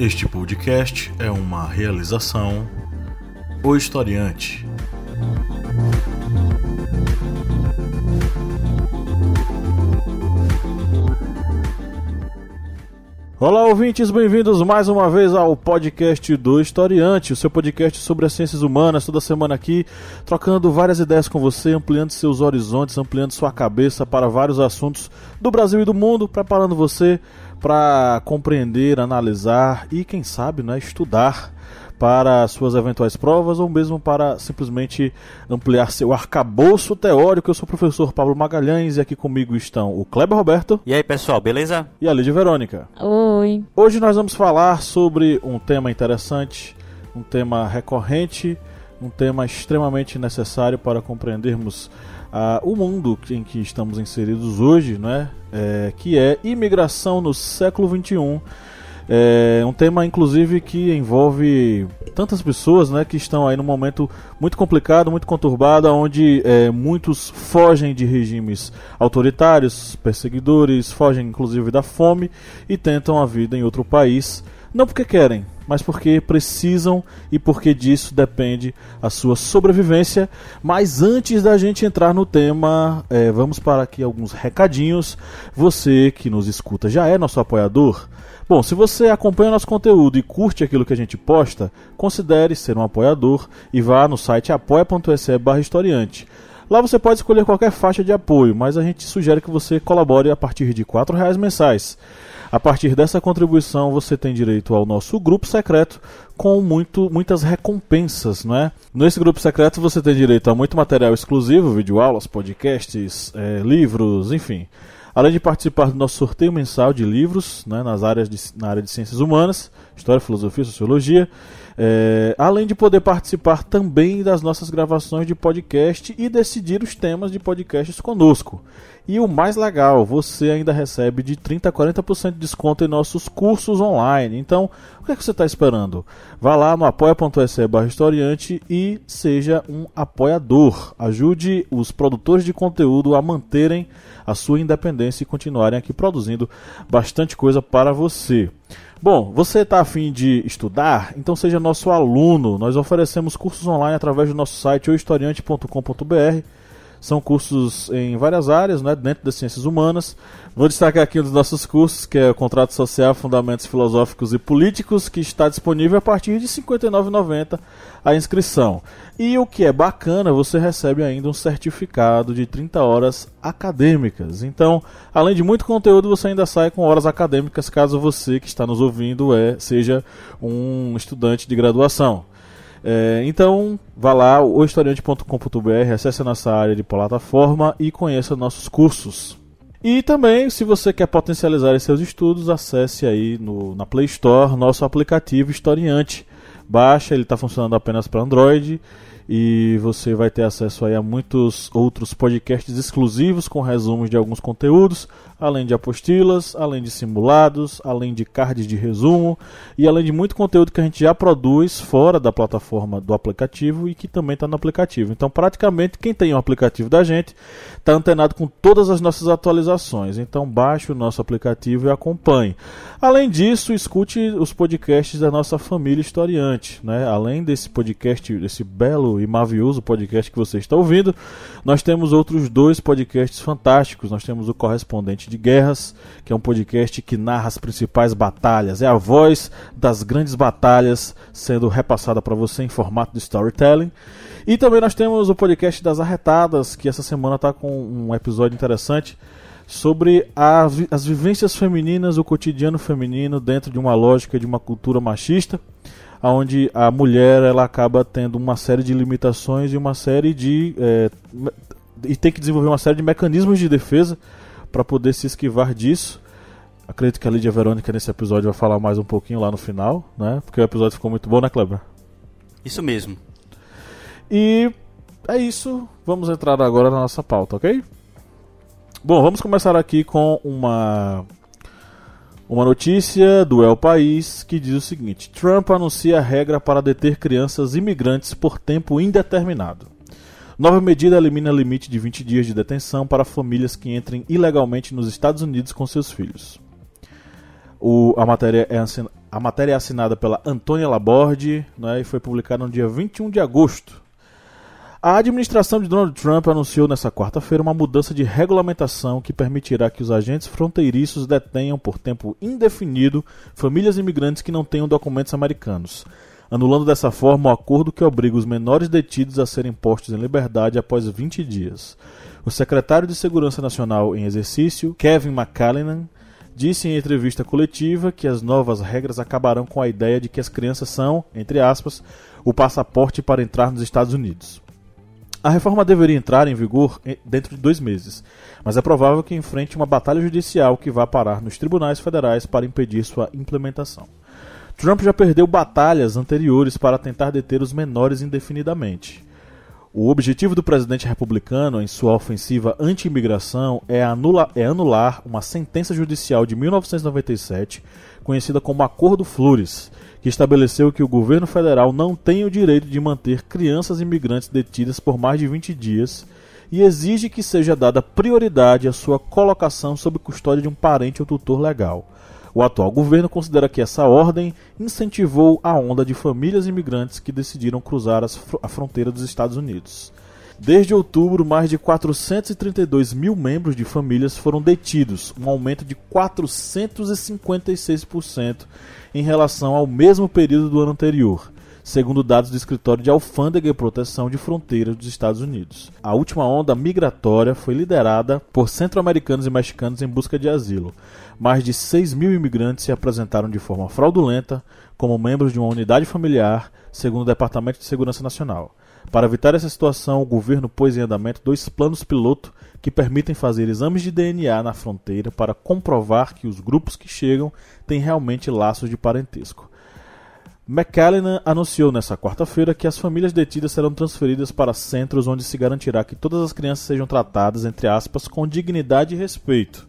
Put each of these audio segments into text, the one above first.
Este podcast é uma realização O Historiante. Olá, ouvintes, bem-vindos mais uma vez ao podcast do Historiante, o seu podcast sobre as ciências humanas, toda semana aqui, trocando várias ideias com você, ampliando seus horizontes, ampliando sua cabeça para vários assuntos do Brasil e do mundo, preparando você para compreender, analisar e, quem sabe, né, estudar para suas eventuais provas ou mesmo para simplesmente ampliar seu arcabouço teórico. Eu sou o professor Pablo Magalhães e aqui comigo estão o Kleber Roberto. E aí, pessoal, beleza? E a Lídia Verônica. Oi. Hoje nós vamos falar sobre um tema interessante, um tema recorrente, um tema extremamente necessário para compreendermos o mundo em que estamos inseridos hoje, né? É, que é imigração no século XXI é um tema, inclusive, que envolve tantas pessoas né, que estão aí num momento muito complicado, muito conturbado, onde é, muitos fogem de regimes autoritários, perseguidores, fogem inclusive da fome e tentam a vida em outro país, não porque querem, mas porque precisam e porque disso depende a sua sobrevivência. Mas antes da gente entrar no tema, é, vamos para aqui alguns recadinhos. Você que nos escuta já é nosso apoiador. Bom, se você acompanha nosso conteúdo e curte aquilo que a gente posta, considere ser um apoiador e vá no site apoia.se historiante. Lá você pode escolher qualquer faixa de apoio, mas a gente sugere que você colabore a partir de R$ reais mensais. A partir dessa contribuição você tem direito ao nosso grupo secreto com muito, muitas recompensas, não é? Nesse grupo secreto você tem direito a muito material exclusivo, videoaulas, podcasts, é, livros, enfim. Além de participar do nosso sorteio mensal de livros né, nas áreas de, na área de ciências humanas, história, filosofia, sociologia, é, além de poder participar também das nossas gravações de podcast e decidir os temas de podcasts conosco. E o mais legal, você ainda recebe de 30% a 40% de desconto em nossos cursos online. Então, o que, é que você está esperando? Vá lá no apoia.se historiante e seja um apoiador. Ajude os produtores de conteúdo a manterem a sua independência e continuarem aqui produzindo bastante coisa para você. Bom, você está afim de estudar? Então seja nosso aluno. Nós oferecemos cursos online através do nosso site ohistoriante.com.br são cursos em várias áreas, né, dentro das ciências humanas. Vou destacar aqui um dos nossos cursos, que é o Contrato Social, Fundamentos Filosóficos e Políticos, que está disponível a partir de R$ 59,90 a inscrição. E o que é bacana, você recebe ainda um certificado de 30 horas acadêmicas. Então, além de muito conteúdo, você ainda sai com horas acadêmicas, caso você que está nos ouvindo é, seja um estudante de graduação. É, então, vá lá, ohistoriante.com.br, acesse a nossa área de plataforma e conheça nossos cursos. E também, se você quer potencializar seus estudos, acesse aí no, na Play Store nosso aplicativo Historiante. Baixa, ele está funcionando apenas para Android e você vai ter acesso aí a muitos outros podcasts exclusivos com resumos de alguns conteúdos, além de apostilas, além de simulados, além de cards de resumo e além de muito conteúdo que a gente já produz fora da plataforma do aplicativo e que também está no aplicativo. Então, praticamente, quem tem o aplicativo da gente está antenado com todas as nossas atualizações. Então, baixe o nosso aplicativo e acompanhe. Além disso, escute os podcasts da nossa família historiante. Né? Além desse podcast, desse belo e mavioso podcast que você está ouvindo, nós temos outros dois podcasts fantásticos. Nós temos o Correspondente de Guerras, que é um podcast que narra as principais batalhas, é a voz das grandes batalhas sendo repassada para você em formato de storytelling. E também nós temos o podcast das Arretadas, que essa semana está com um episódio interessante sobre a, as vivências femininas, o cotidiano feminino dentro de uma lógica de uma cultura machista, onde a mulher ela acaba tendo uma série de limitações e uma série de é, e tem que desenvolver uma série de mecanismos de defesa para poder se esquivar disso. Acredito que a Lídia Verônica nesse episódio vai falar mais um pouquinho lá no final, né? Porque o episódio ficou muito bom, né, Kleber? Isso mesmo. E é isso. Vamos entrar agora na nossa pauta, ok? Bom, vamos começar aqui com uma uma notícia do El País que diz o seguinte: Trump anuncia regra para deter crianças imigrantes por tempo indeterminado. Nova medida elimina limite de 20 dias de detenção para famílias que entrem ilegalmente nos Estados Unidos com seus filhos. O, a matéria é A matéria é assinada pela Antônia Laborde né, e foi publicada no dia 21 de agosto. A administração de Donald Trump anunciou nesta quarta-feira uma mudança de regulamentação que permitirá que os agentes fronteiriços detenham por tempo indefinido famílias imigrantes que não tenham documentos americanos, anulando dessa forma o acordo que obriga os menores detidos a serem postos em liberdade após 20 dias. O secretário de Segurança Nacional em exercício, Kevin McCallinan, disse em entrevista coletiva que as novas regras acabarão com a ideia de que as crianças são, entre aspas, o passaporte para entrar nos Estados Unidos. A reforma deveria entrar em vigor dentro de dois meses, mas é provável que enfrente uma batalha judicial que vá parar nos tribunais federais para impedir sua implementação. Trump já perdeu batalhas anteriores para tentar deter os menores indefinidamente. O objetivo do presidente republicano em sua ofensiva anti-imigração é, é anular uma sentença judicial de 1997, conhecida como Acordo Flores, que estabeleceu que o governo federal não tem o direito de manter crianças imigrantes detidas por mais de 20 dias e exige que seja dada prioridade à sua colocação sob custódia de um parente ou tutor legal. O atual governo considera que essa ordem incentivou a onda de famílias imigrantes que decidiram cruzar a fronteira dos Estados Unidos. Desde outubro, mais de 432 mil membros de famílias foram detidos, um aumento de 456% em relação ao mesmo período do ano anterior, segundo dados do Escritório de Alfândega e Proteção de Fronteiras dos Estados Unidos. A última onda migratória foi liderada por centro-americanos e mexicanos em busca de asilo. Mais de 6 mil imigrantes se apresentaram de forma fraudulenta como membros de uma unidade familiar, segundo o Departamento de Segurança Nacional. Para evitar essa situação, o governo pôs em andamento dois planos piloto que permitem fazer exames de DNA na fronteira para comprovar que os grupos que chegam têm realmente laços de parentesco. McCallan anunciou nesta quarta-feira que as famílias detidas serão transferidas para centros onde se garantirá que todas as crianças sejam tratadas, entre aspas, com dignidade e respeito.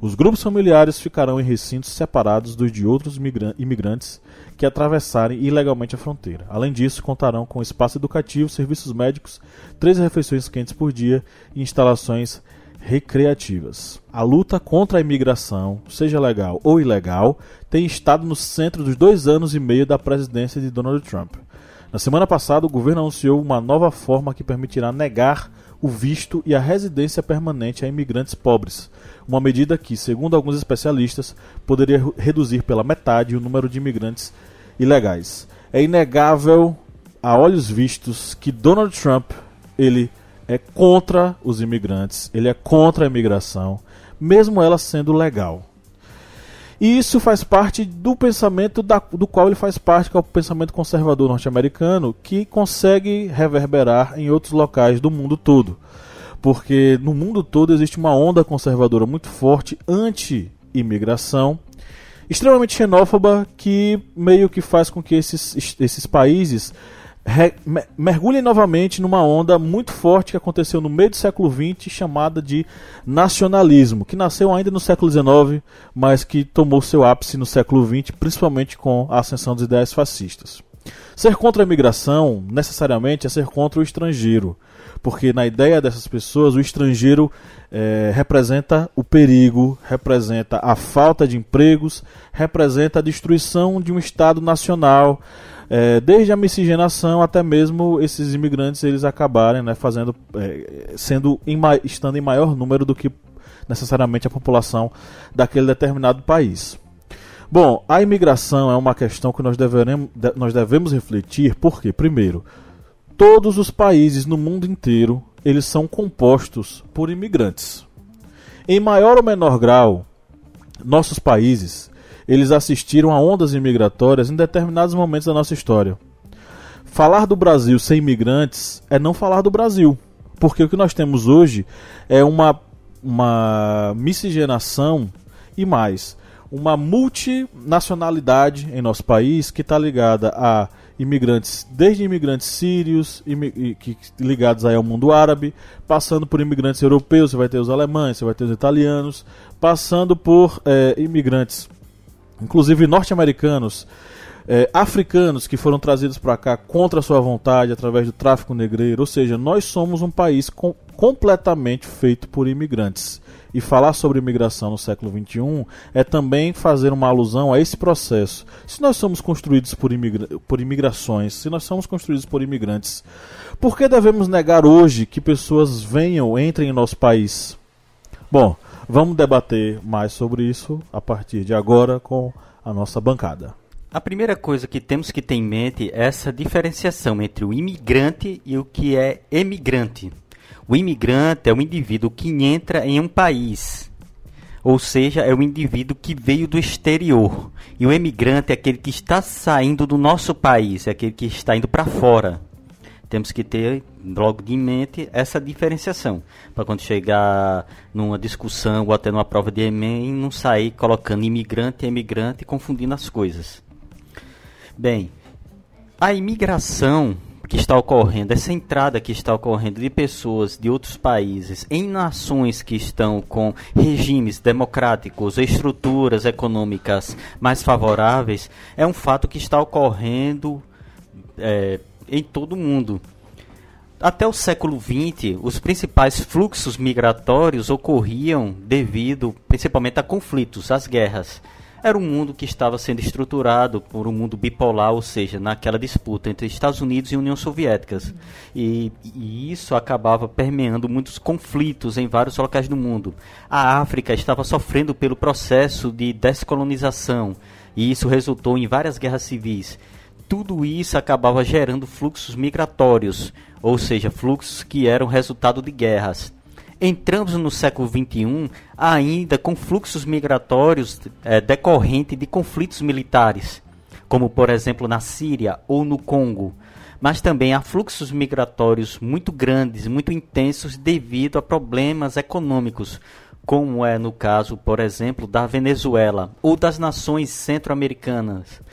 Os grupos familiares ficarão em recintos separados dos de outros imigrantes que atravessarem ilegalmente a fronteira. Além disso, contarão com espaço educativo, serviços médicos, três refeições quentes por dia e instalações recreativas. A luta contra a imigração, seja legal ou ilegal, tem estado no centro dos dois anos e meio da presidência de Donald Trump. Na semana passada, o governo anunciou uma nova forma que permitirá negar o visto e a residência permanente a imigrantes pobres, uma medida que, segundo alguns especialistas, poderia reduzir pela metade o número de imigrantes ilegais. É inegável, a olhos vistos, que Donald Trump ele é contra os imigrantes, ele é contra a imigração, mesmo ela sendo legal. E isso faz parte do pensamento da, do qual ele faz parte, que é o pensamento conservador norte-americano, que consegue reverberar em outros locais do mundo todo. Porque no mundo todo existe uma onda conservadora muito forte anti-imigração, extremamente xenófoba, que meio que faz com que esses, esses países mergulhem novamente numa onda muito forte que aconteceu no meio do século XX, chamada de nacionalismo, que nasceu ainda no século XIX, mas que tomou seu ápice no século XX, principalmente com a ascensão das ideias fascistas. Ser contra a imigração, necessariamente, é ser contra o estrangeiro, porque na ideia dessas pessoas, o estrangeiro é, representa o perigo, representa a falta de empregos, representa a destruição de um Estado nacional, é, desde a miscigenação até mesmo esses imigrantes eles acabarem né, fazendo, é, sendo em, estando em maior número do que necessariamente a população daquele determinado país. Bom, a imigração é uma questão que nós, deveremos, nós devemos refletir, porque, primeiro, todos os países no mundo inteiro eles são compostos por imigrantes. Em maior ou menor grau, nossos países eles assistiram a ondas imigratórias em determinados momentos da nossa história. Falar do Brasil sem imigrantes é não falar do Brasil, porque o que nós temos hoje é uma, uma miscigenação e mais, uma multinacionalidade em nosso país que está ligada a imigrantes, desde imigrantes sírios, ligados aí ao mundo árabe, passando por imigrantes europeus, você vai ter os alemães, você vai ter os italianos, passando por é, imigrantes inclusive norte-americanos, é, africanos que foram trazidos para cá contra sua vontade através do tráfico negreiro. Ou seja, nós somos um país com, completamente feito por imigrantes. e falar sobre imigração no século XXI é também fazer uma alusão a esse processo. Se nós somos construídos por, imigra por imigrações, se nós somos construídos por imigrantes, por que devemos negar hoje que pessoas venham, entrem em nosso país? Bom, vamos debater mais sobre isso a partir de agora com a nossa bancada. A primeira coisa que temos que ter em mente é essa diferenciação entre o imigrante e o que é emigrante. O imigrante é o indivíduo que entra em um país, ou seja, é o indivíduo que veio do exterior. E o emigrante é aquele que está saindo do nosso país, é aquele que está indo para fora. Temos que ter logo de mente essa diferenciação, para quando chegar numa discussão ou até numa prova de Enem, não sair colocando imigrante e emigrante confundindo as coisas. Bem, a imigração que está ocorrendo, essa entrada que está ocorrendo de pessoas de outros países em nações que estão com regimes democráticos, estruturas econômicas mais favoráveis, é um fato que está ocorrendo é, em todo o mundo. Até o século XX, os principais fluxos migratórios ocorriam devido principalmente a conflitos, às guerras era um mundo que estava sendo estruturado por um mundo bipolar, ou seja, naquela disputa entre Estados Unidos e União Soviética. E, e, isso acabava permeando muitos conflitos em vários locais do mundo. A África estava sofrendo pelo processo de descolonização, e isso resultou em várias guerras civis. Tudo isso acabava gerando fluxos migratórios, ou seja, fluxos que eram resultado de guerras entramos no século XXI ainda com fluxos migratórios é, decorrentes de conflitos militares, como por exemplo na Síria ou no Congo. Mas também há fluxos migratórios muito grandes, muito intensos devido a problemas econômicos, como é no caso, por exemplo, da Venezuela ou das nações centro-americanas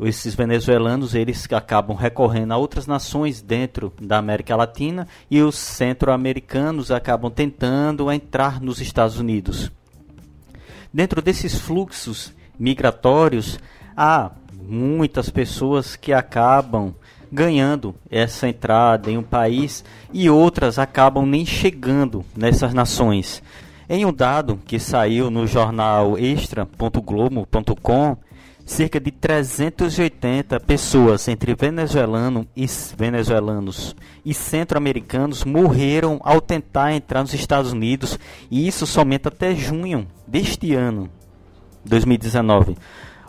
esses venezuelanos eles acabam recorrendo a outras nações dentro da América Latina e os centro-americanos acabam tentando entrar nos Estados Unidos. Dentro desses fluxos migratórios, há muitas pessoas que acabam ganhando essa entrada em um país e outras acabam nem chegando nessas nações. Em um dado que saiu no jornal extra.globo.com, cerca de 380 pessoas entre venezuelano e venezuelanos e centro-americanos morreram ao tentar entrar nos Estados Unidos e isso somente até junho deste ano, 2019.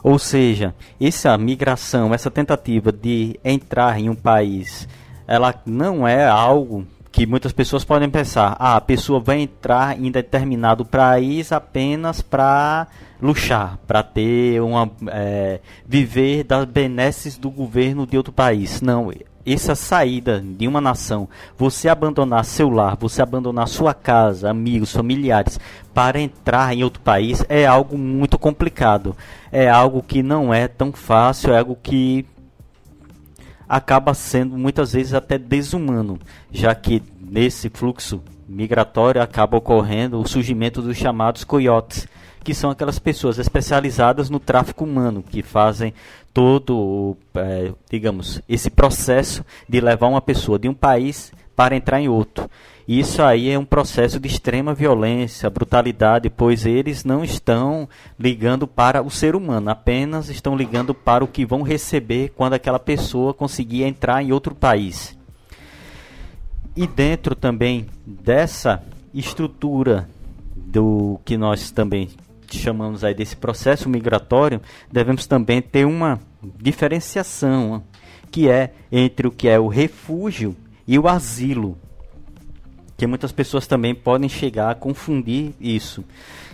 Ou seja, essa migração, essa tentativa de entrar em um país, ela não é algo que muitas pessoas podem pensar, ah, a pessoa vai entrar em determinado país apenas para luxar, para ter uma é, viver das benesses do governo de outro país. Não, essa saída de uma nação, você abandonar seu lar, você abandonar sua casa, amigos, familiares, para entrar em outro país é algo muito complicado. É algo que não é tão fácil, é algo que acaba sendo muitas vezes até desumano, já que nesse fluxo migratório acaba ocorrendo o surgimento dos chamados coiotes, que são aquelas pessoas especializadas no tráfico humano, que fazem todo, é, digamos, esse processo de levar uma pessoa de um país para entrar em outro. Isso aí é um processo de extrema violência, brutalidade, pois eles não estão ligando para o ser humano, apenas estão ligando para o que vão receber quando aquela pessoa conseguir entrar em outro país. E dentro também dessa estrutura do que nós também chamamos aí desse processo migratório, devemos também ter uma diferenciação, que é entre o que é o refúgio e o asilo. Que muitas pessoas também podem chegar a confundir isso.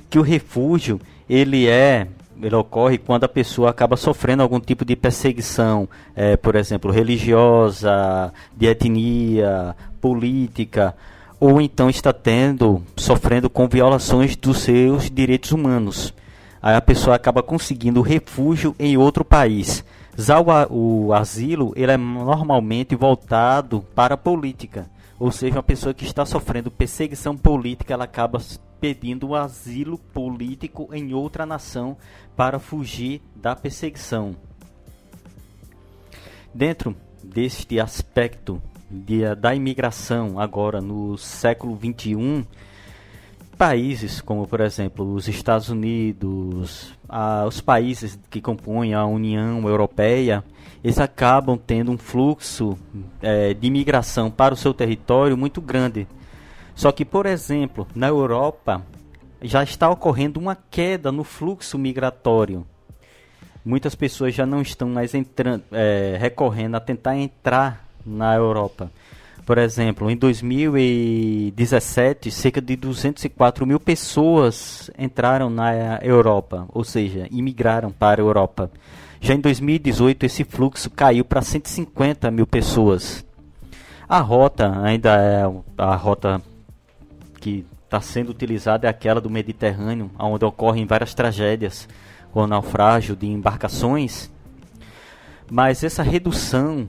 Que o refúgio, ele é ele ocorre quando a pessoa acaba sofrendo algum tipo de perseguição, é, por exemplo, religiosa, de etnia, política, ou então está tendo, sofrendo com violações dos seus direitos humanos. Aí a pessoa acaba conseguindo refúgio em outro país. Já o, o asilo, ele é normalmente voltado para a política. Ou seja, uma pessoa que está sofrendo perseguição política, ela acaba pedindo um asilo político em outra nação para fugir da perseguição. Dentro deste aspecto de, da imigração agora no século 21 países, como por exemplo os Estados Unidos, a, os países que compõem a União Europeia, eles acabam tendo um fluxo é, de imigração para o seu território muito grande. Só que, por exemplo, na Europa já está ocorrendo uma queda no fluxo migratório. Muitas pessoas já não estão mais entrando, é, recorrendo a tentar entrar na Europa. Por exemplo, em 2017, cerca de 204 mil pessoas entraram na Europa, ou seja, imigraram para a Europa. Já em 2018, esse fluxo caiu para 150 mil pessoas. A rota ainda é a rota que está sendo utilizada é aquela do Mediterrâneo, onde ocorrem várias tragédias, o naufrágio de embarcações. Mas essa redução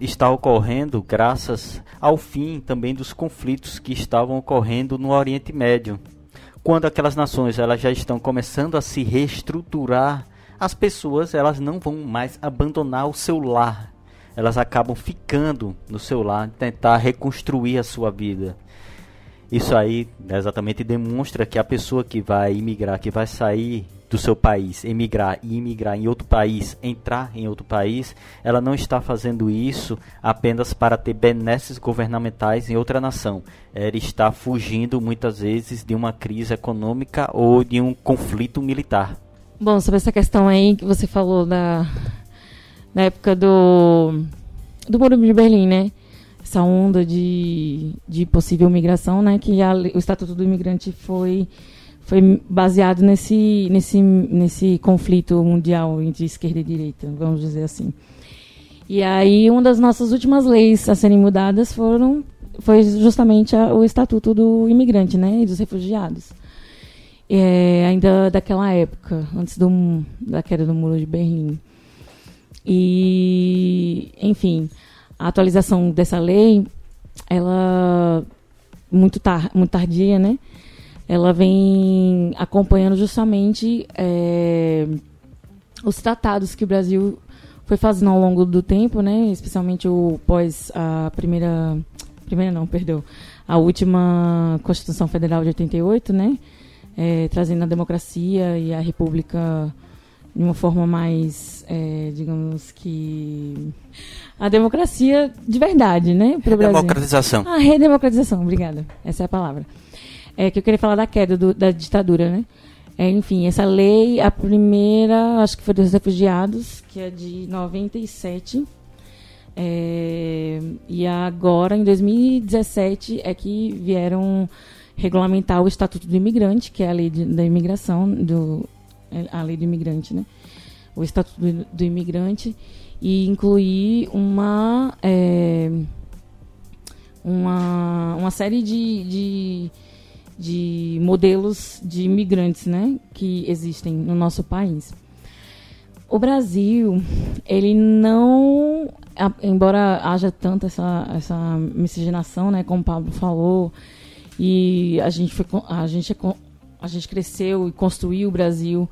está ocorrendo graças ao fim também dos conflitos que estavam ocorrendo no Oriente Médio. Quando aquelas nações elas já estão começando a se reestruturar, as pessoas elas não vão mais abandonar o seu lar. Elas acabam ficando no seu lar, tentar reconstruir a sua vida. Isso aí exatamente demonstra que a pessoa que vai imigrar, que vai sair do seu país, emigrar e imigrar em outro país, entrar em outro país, ela não está fazendo isso apenas para ter benesses governamentais em outra nação. Ela está fugindo muitas vezes de uma crise econômica ou de um conflito militar. Bom, sobre essa questão aí que você falou da, da época do, do Muro de Berlim, né? Essa onda de, de possível migração, né? Que a, o Estatuto do Imigrante foi foi baseado nesse, nesse, nesse conflito mundial entre esquerda e direita, vamos dizer assim. E aí, uma das nossas últimas leis a serem mudadas foram, foi justamente a, o Estatuto do Imigrante, né, e dos Refugiados. É, ainda daquela época, antes do, da queda do Muro de Berlim. E, enfim, a atualização dessa lei, ela muito, tar, muito tardia, né? ela vem acompanhando justamente é, os tratados que o Brasil foi fazendo ao longo do tempo, né? Especialmente o pós a primeira, primeira não, perdão, a última Constituição Federal de 88, né? É, trazendo a democracia e a república de uma forma mais, é, digamos que a democracia de verdade, né? Democratização. A redemocratização, obrigada. Essa é a palavra é, que eu queria falar da queda do, da ditadura, né? É, enfim, essa lei, a primeira, acho que foi dos refugiados, que é de 97. É, e agora, em 2017, é que vieram regulamentar o Estatuto do Imigrante, que é a lei de, da imigração, do, é, a lei do imigrante, né? O Estatuto do, do Imigrante, e incluir uma, é, uma, uma série de, de de modelos de imigrantes né, que existem no nosso país. O Brasil, ele não, embora haja tanta essa, essa miscigenação, né, como o Pablo falou, e a gente, foi, a gente, a gente cresceu e construiu o Brasil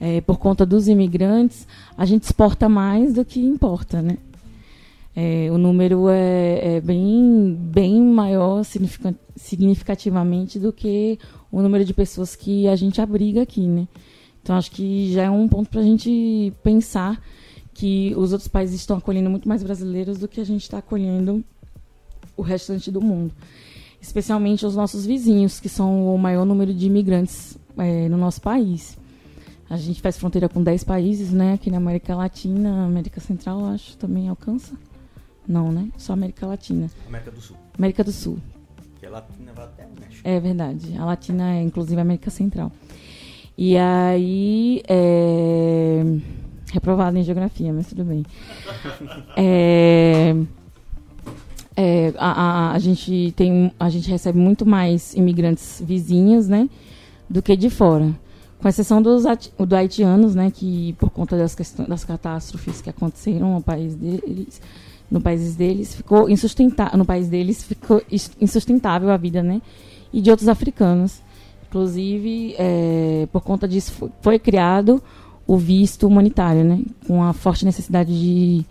é, por conta dos imigrantes, a gente exporta mais do que importa, né? É, o número é, é, bem, bem maior significativamente do que o número de pessoas que a gente abriga aqui, né? Então acho que já é um ponto para a gente pensar que os outros países estão acolhendo muito mais brasileiros do que a gente está acolhendo o restante do mundo. Especialmente os nossos vizinhos, que são o maior número de imigrantes é, no nosso país. A gente faz fronteira com 10 países, né? Aqui na América Latina, América Central, acho, também alcança. Não, né? Só América Latina. América do Sul. América do Sul. Que a Latina vai até o México. É verdade. A Latina é, inclusive, a América Central. E aí. É... Reprovado em geografia, mas tudo bem. é... É, a, a, a, gente tem, a gente recebe muito mais imigrantes vizinhos, né, do que de fora, com exceção dos do haitianos, né, que por conta das questões, das catástrofes que aconteceram no país deles, no país deles ficou insustentável, no país deles ficou insustentável a vida, né? E de outros africanos. Inclusive, é, por conta disso, foi, foi, criado o visto humanitário, né? Com a forte necessidade de,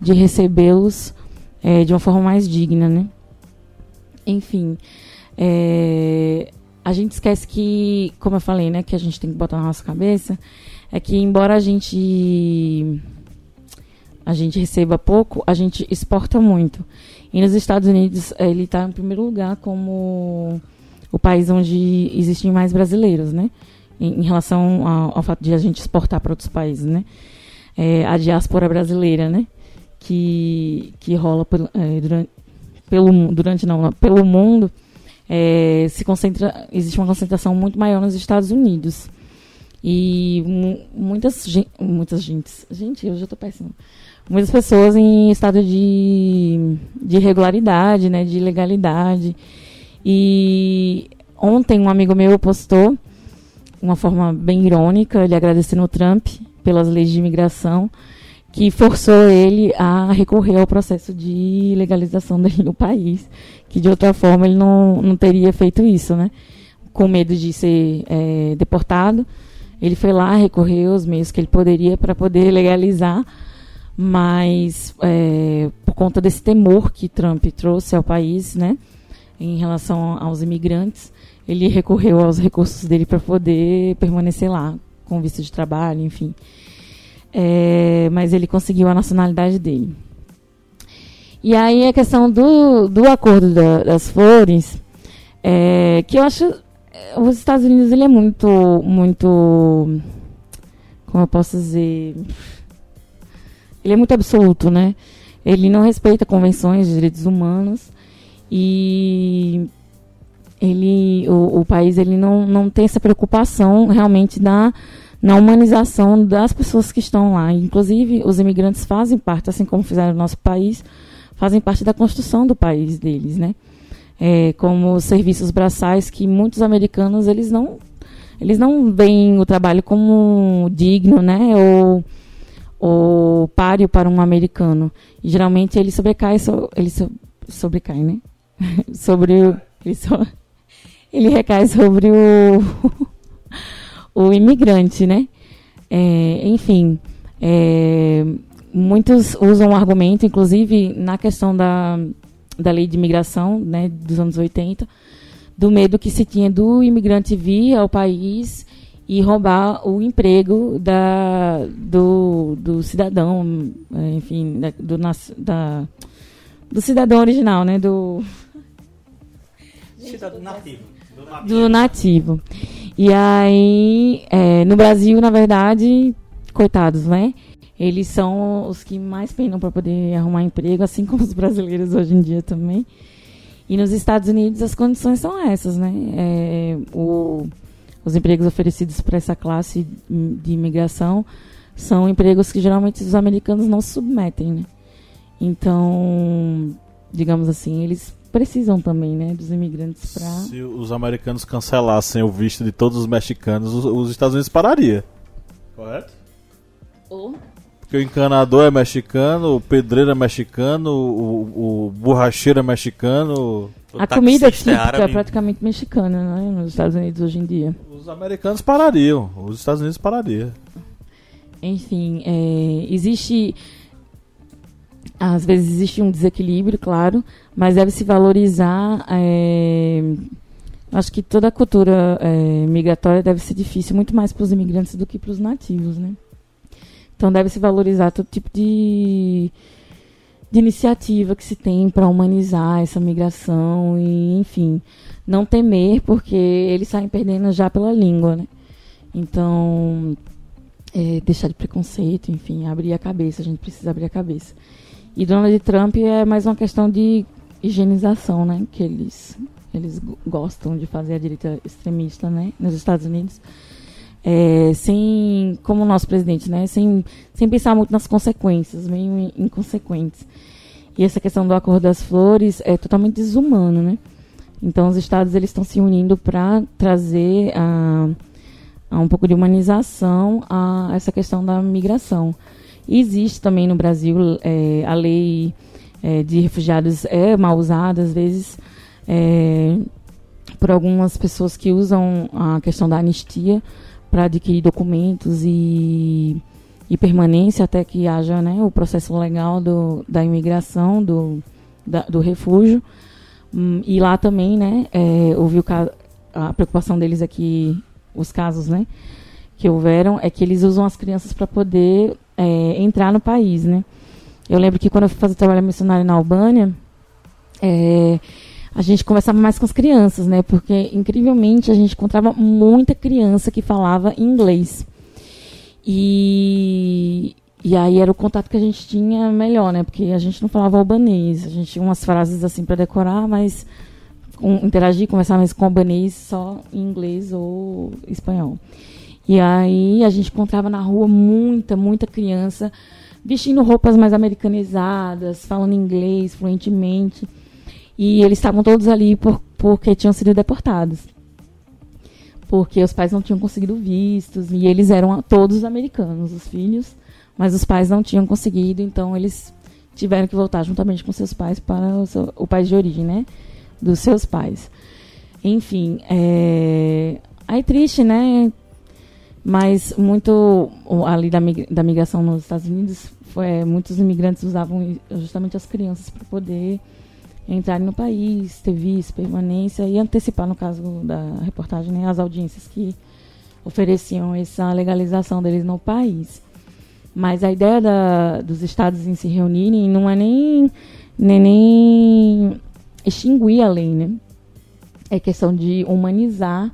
de recebê-los é, de uma forma mais digna, né? Enfim, é, a gente esquece que, como eu falei, né, que a gente tem que botar na nossa cabeça, é que embora a gente a gente receba pouco, a gente exporta muito. E nos Estados Unidos ele está em primeiro lugar como o país onde existem mais brasileiros, né? Em, em relação ao, ao, fato de a gente exportar para outros países, né? É, a diáspora brasileira, né? Que, que rola por, é, durante, pelo durante não, pelo mundo é, se concentra existe uma concentração muito maior nos Estados Unidos. E muitas muitas gentes gente eu já estou péssima. Muitas pessoas em estado de, de irregularidade né de ilegalidade. E ontem um amigo meu postou uma forma bem irônica, ele agradecendo o Trump pelas leis de imigração, que forçou ele a recorrer ao processo de legalização dele no país, que de outra forma ele não, não teria feito isso, né? Com medo de ser é, deportado, ele foi lá, recorreu aos meios que ele poderia para poder legalizar, mas é, por conta desse temor que Trump trouxe ao país, né? em relação aos imigrantes, ele recorreu aos recursos dele para poder permanecer lá, com visto de trabalho, enfim. É, mas ele conseguiu a nacionalidade dele. E aí a questão do, do acordo da, das flores, é, que eu acho os Estados Unidos ele é muito muito como eu posso dizer ele é muito absoluto né ele não respeita convenções de direitos humanos e ele, o, o, país ele não, não tem essa preocupação realmente da, na humanização das pessoas que estão lá. Inclusive, os imigrantes fazem parte, assim como fizeram no nosso país, fazem parte da construção do país deles, né? É, como os serviços braçais que muitos americanos eles não eles não veem o trabalho como digno, né? Ou, ou páreo para um americano. E, geralmente ele sobrecai, so, ele so, sobrecai, né? sobre o. Ele, só, ele recai sobre o, o imigrante, né? É, enfim, é, muitos usam o argumento, inclusive na questão da, da lei de imigração né, dos anos 80, do medo que se tinha do imigrante vir ao país e roubar o emprego da, do, do cidadão, enfim, da, do, da, do cidadão original, né? Do, Cidadão nativo. Do nativo. E aí, é, no Brasil, na verdade, coitados, né? Eles são os que mais penam para poder arrumar emprego, assim como os brasileiros hoje em dia também. E nos Estados Unidos as condições são essas, né? É, o, os empregos oferecidos para essa classe de imigração são empregos que geralmente os americanos não se submetem, né? Então, digamos assim, eles precisam também, né, dos imigrantes para. Se os americanos cancelassem o visto de todos os mexicanos, os, os Estados Unidos pararia. Correto? Ou porque o encanador é mexicano, o pedreiro é mexicano, o, o borracheiro é mexicano. A comida típica é, é praticamente mexicana, né? Nos Estados Unidos hoje em dia. Os americanos parariam, os Estados Unidos parariam. Enfim, é, existe às vezes existe um desequilíbrio, claro, mas deve se valorizar. É, acho que toda a cultura é, migratória deve ser difícil muito mais para os imigrantes do que para os nativos, né? Então deve se valorizar todo tipo de, de iniciativa que se tem para humanizar essa migração e, enfim, não temer porque eles saem perdendo já pela língua, né? Então, é, deixar de preconceito, enfim, abrir a cabeça, a gente precisa abrir a cabeça. E Donald Trump é mais uma questão de higienização, né? Que eles, eles gostam de fazer a direita extremista, né? Nos Estados Unidos. É, sem, como o nosso presidente, né? Sem, sem pensar muito nas consequências, meio inconsequentes. E essa questão do Acordo das Flores é totalmente desumano, né? Então, os estados eles estão se unindo para trazer a, a um pouco de humanização a essa questão da migração. Existe também no Brasil é, a lei é, de refugiados é mal usada, às vezes, é, por algumas pessoas que usam a questão da anistia para adquirir documentos e, e permanência até que haja né, o processo legal do, da imigração, do, da, do refúgio. Hum, e lá também, né, é, houve o a preocupação deles aqui, os casos, né, que houveram, é que eles usam as crianças para poder é, entrar no país, né. Eu lembro que quando eu fui fazer trabalho missionário na Albânia, é, a gente conversava mais com as crianças, né? Porque, incrivelmente, a gente encontrava muita criança que falava inglês. E, e aí era o contato que a gente tinha melhor, né? Porque a gente não falava albanês. A gente tinha umas frases assim para decorar, mas um, interagir, conversar mais com albanês só em inglês ou espanhol. E aí a gente encontrava na rua muita, muita criança vestindo roupas mais americanizadas, falando inglês fluentemente. E eles estavam todos ali por, porque tinham sido deportados. Porque os pais não tinham conseguido vistos e eles eram todos americanos, os filhos, mas os pais não tinham conseguido, então eles tiveram que voltar juntamente com seus pais para o, seu, o país de origem, né? Dos seus pais. Enfim, é... aí triste, né? Mas muito ali da, da migração nos Estados Unidos, foi, muitos imigrantes usavam justamente as crianças para poder entrarem no país, ter visto, permanência e antecipar, no caso da reportagem, né, as audiências que ofereciam essa legalização deles no país. Mas a ideia da, dos estados em se reunirem não é nem, nem, nem extinguir a lei, né? É questão de humanizar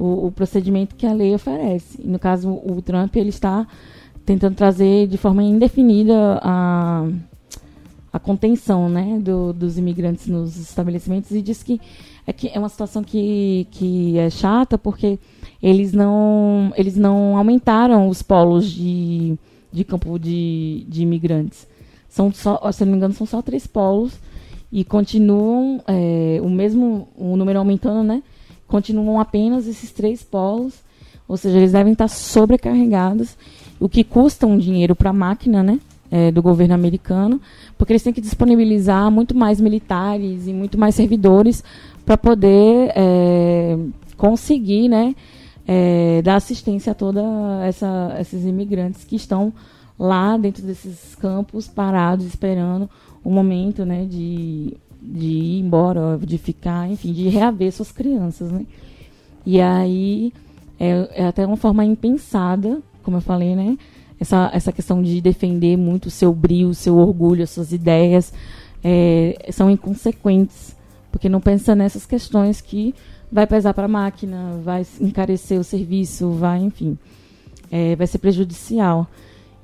o, o, procedimento que a lei oferece. No caso, o Trump ele está tentando trazer de forma indefinida a a contenção né, do, dos imigrantes nos estabelecimentos e diz que é, que é uma situação que, que é chata porque eles não, eles não aumentaram os polos de, de campo de, de imigrantes. São só, se não me engano, são só três polos e continuam é, o mesmo, o número aumentando, né? Continuam apenas esses três polos, ou seja, eles devem estar sobrecarregados, o que custa um dinheiro para a máquina, né? é, do governo americano, porque eles têm que disponibilizar muito mais militares e muito mais servidores para poder é, conseguir né, é, dar assistência a todos esses imigrantes que estão lá dentro desses campos parados, esperando o momento né, de, de ir embora, de ficar, enfim, de reaver suas crianças. Né? E aí é, é até uma forma impensada, como eu falei, né? essa, essa questão de defender muito o seu brilho, o seu orgulho, as suas ideias, é, são inconsequentes, porque não pensa nessas questões que vai pesar para a máquina, vai encarecer o serviço, vai, enfim, é, vai ser prejudicial.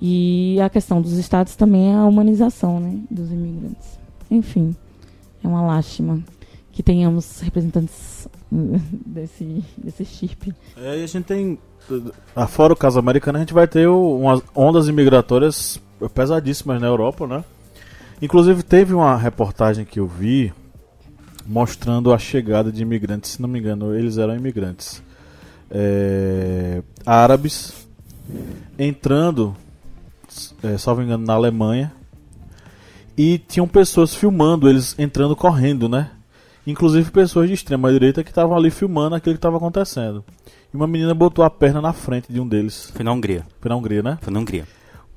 E a questão dos estados também é a humanização né, dos imigrantes. Enfim, é uma lástima que tenhamos representantes desse, desse chip. É, e a gente tem Fora o caso americano, a gente vai ter umas ondas imigratórias pesadíssimas na Europa, né? Inclusive teve uma reportagem que eu vi mostrando a chegada de imigrantes, se não me engano, eles eram imigrantes é, árabes entrando, é, salvo engano, na Alemanha e tinham pessoas filmando eles entrando correndo, né? Inclusive pessoas de extrema direita que estavam ali filmando aquilo que estava acontecendo. E uma menina botou a perna na frente de um deles. Foi na Hungria. Foi na Hungria, né? Foi na Hungria.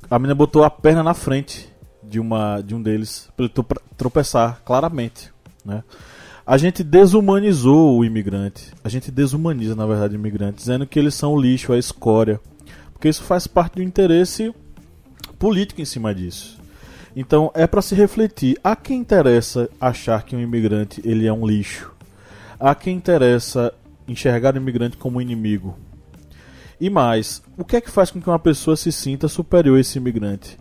A menina botou a perna na frente de, uma, de um deles para ele tropeçar, claramente. Né? A gente desumanizou o imigrante. A gente desumaniza, na verdade, o imigrante, dizendo que eles são o lixo, a escória. Porque isso faz parte do interesse político em cima disso. Então é para se refletir. A quem interessa achar que um imigrante ele é um lixo? A quem interessa enxergar o imigrante como inimigo. E mais, o que é que faz com que uma pessoa se sinta superior a esse imigrante?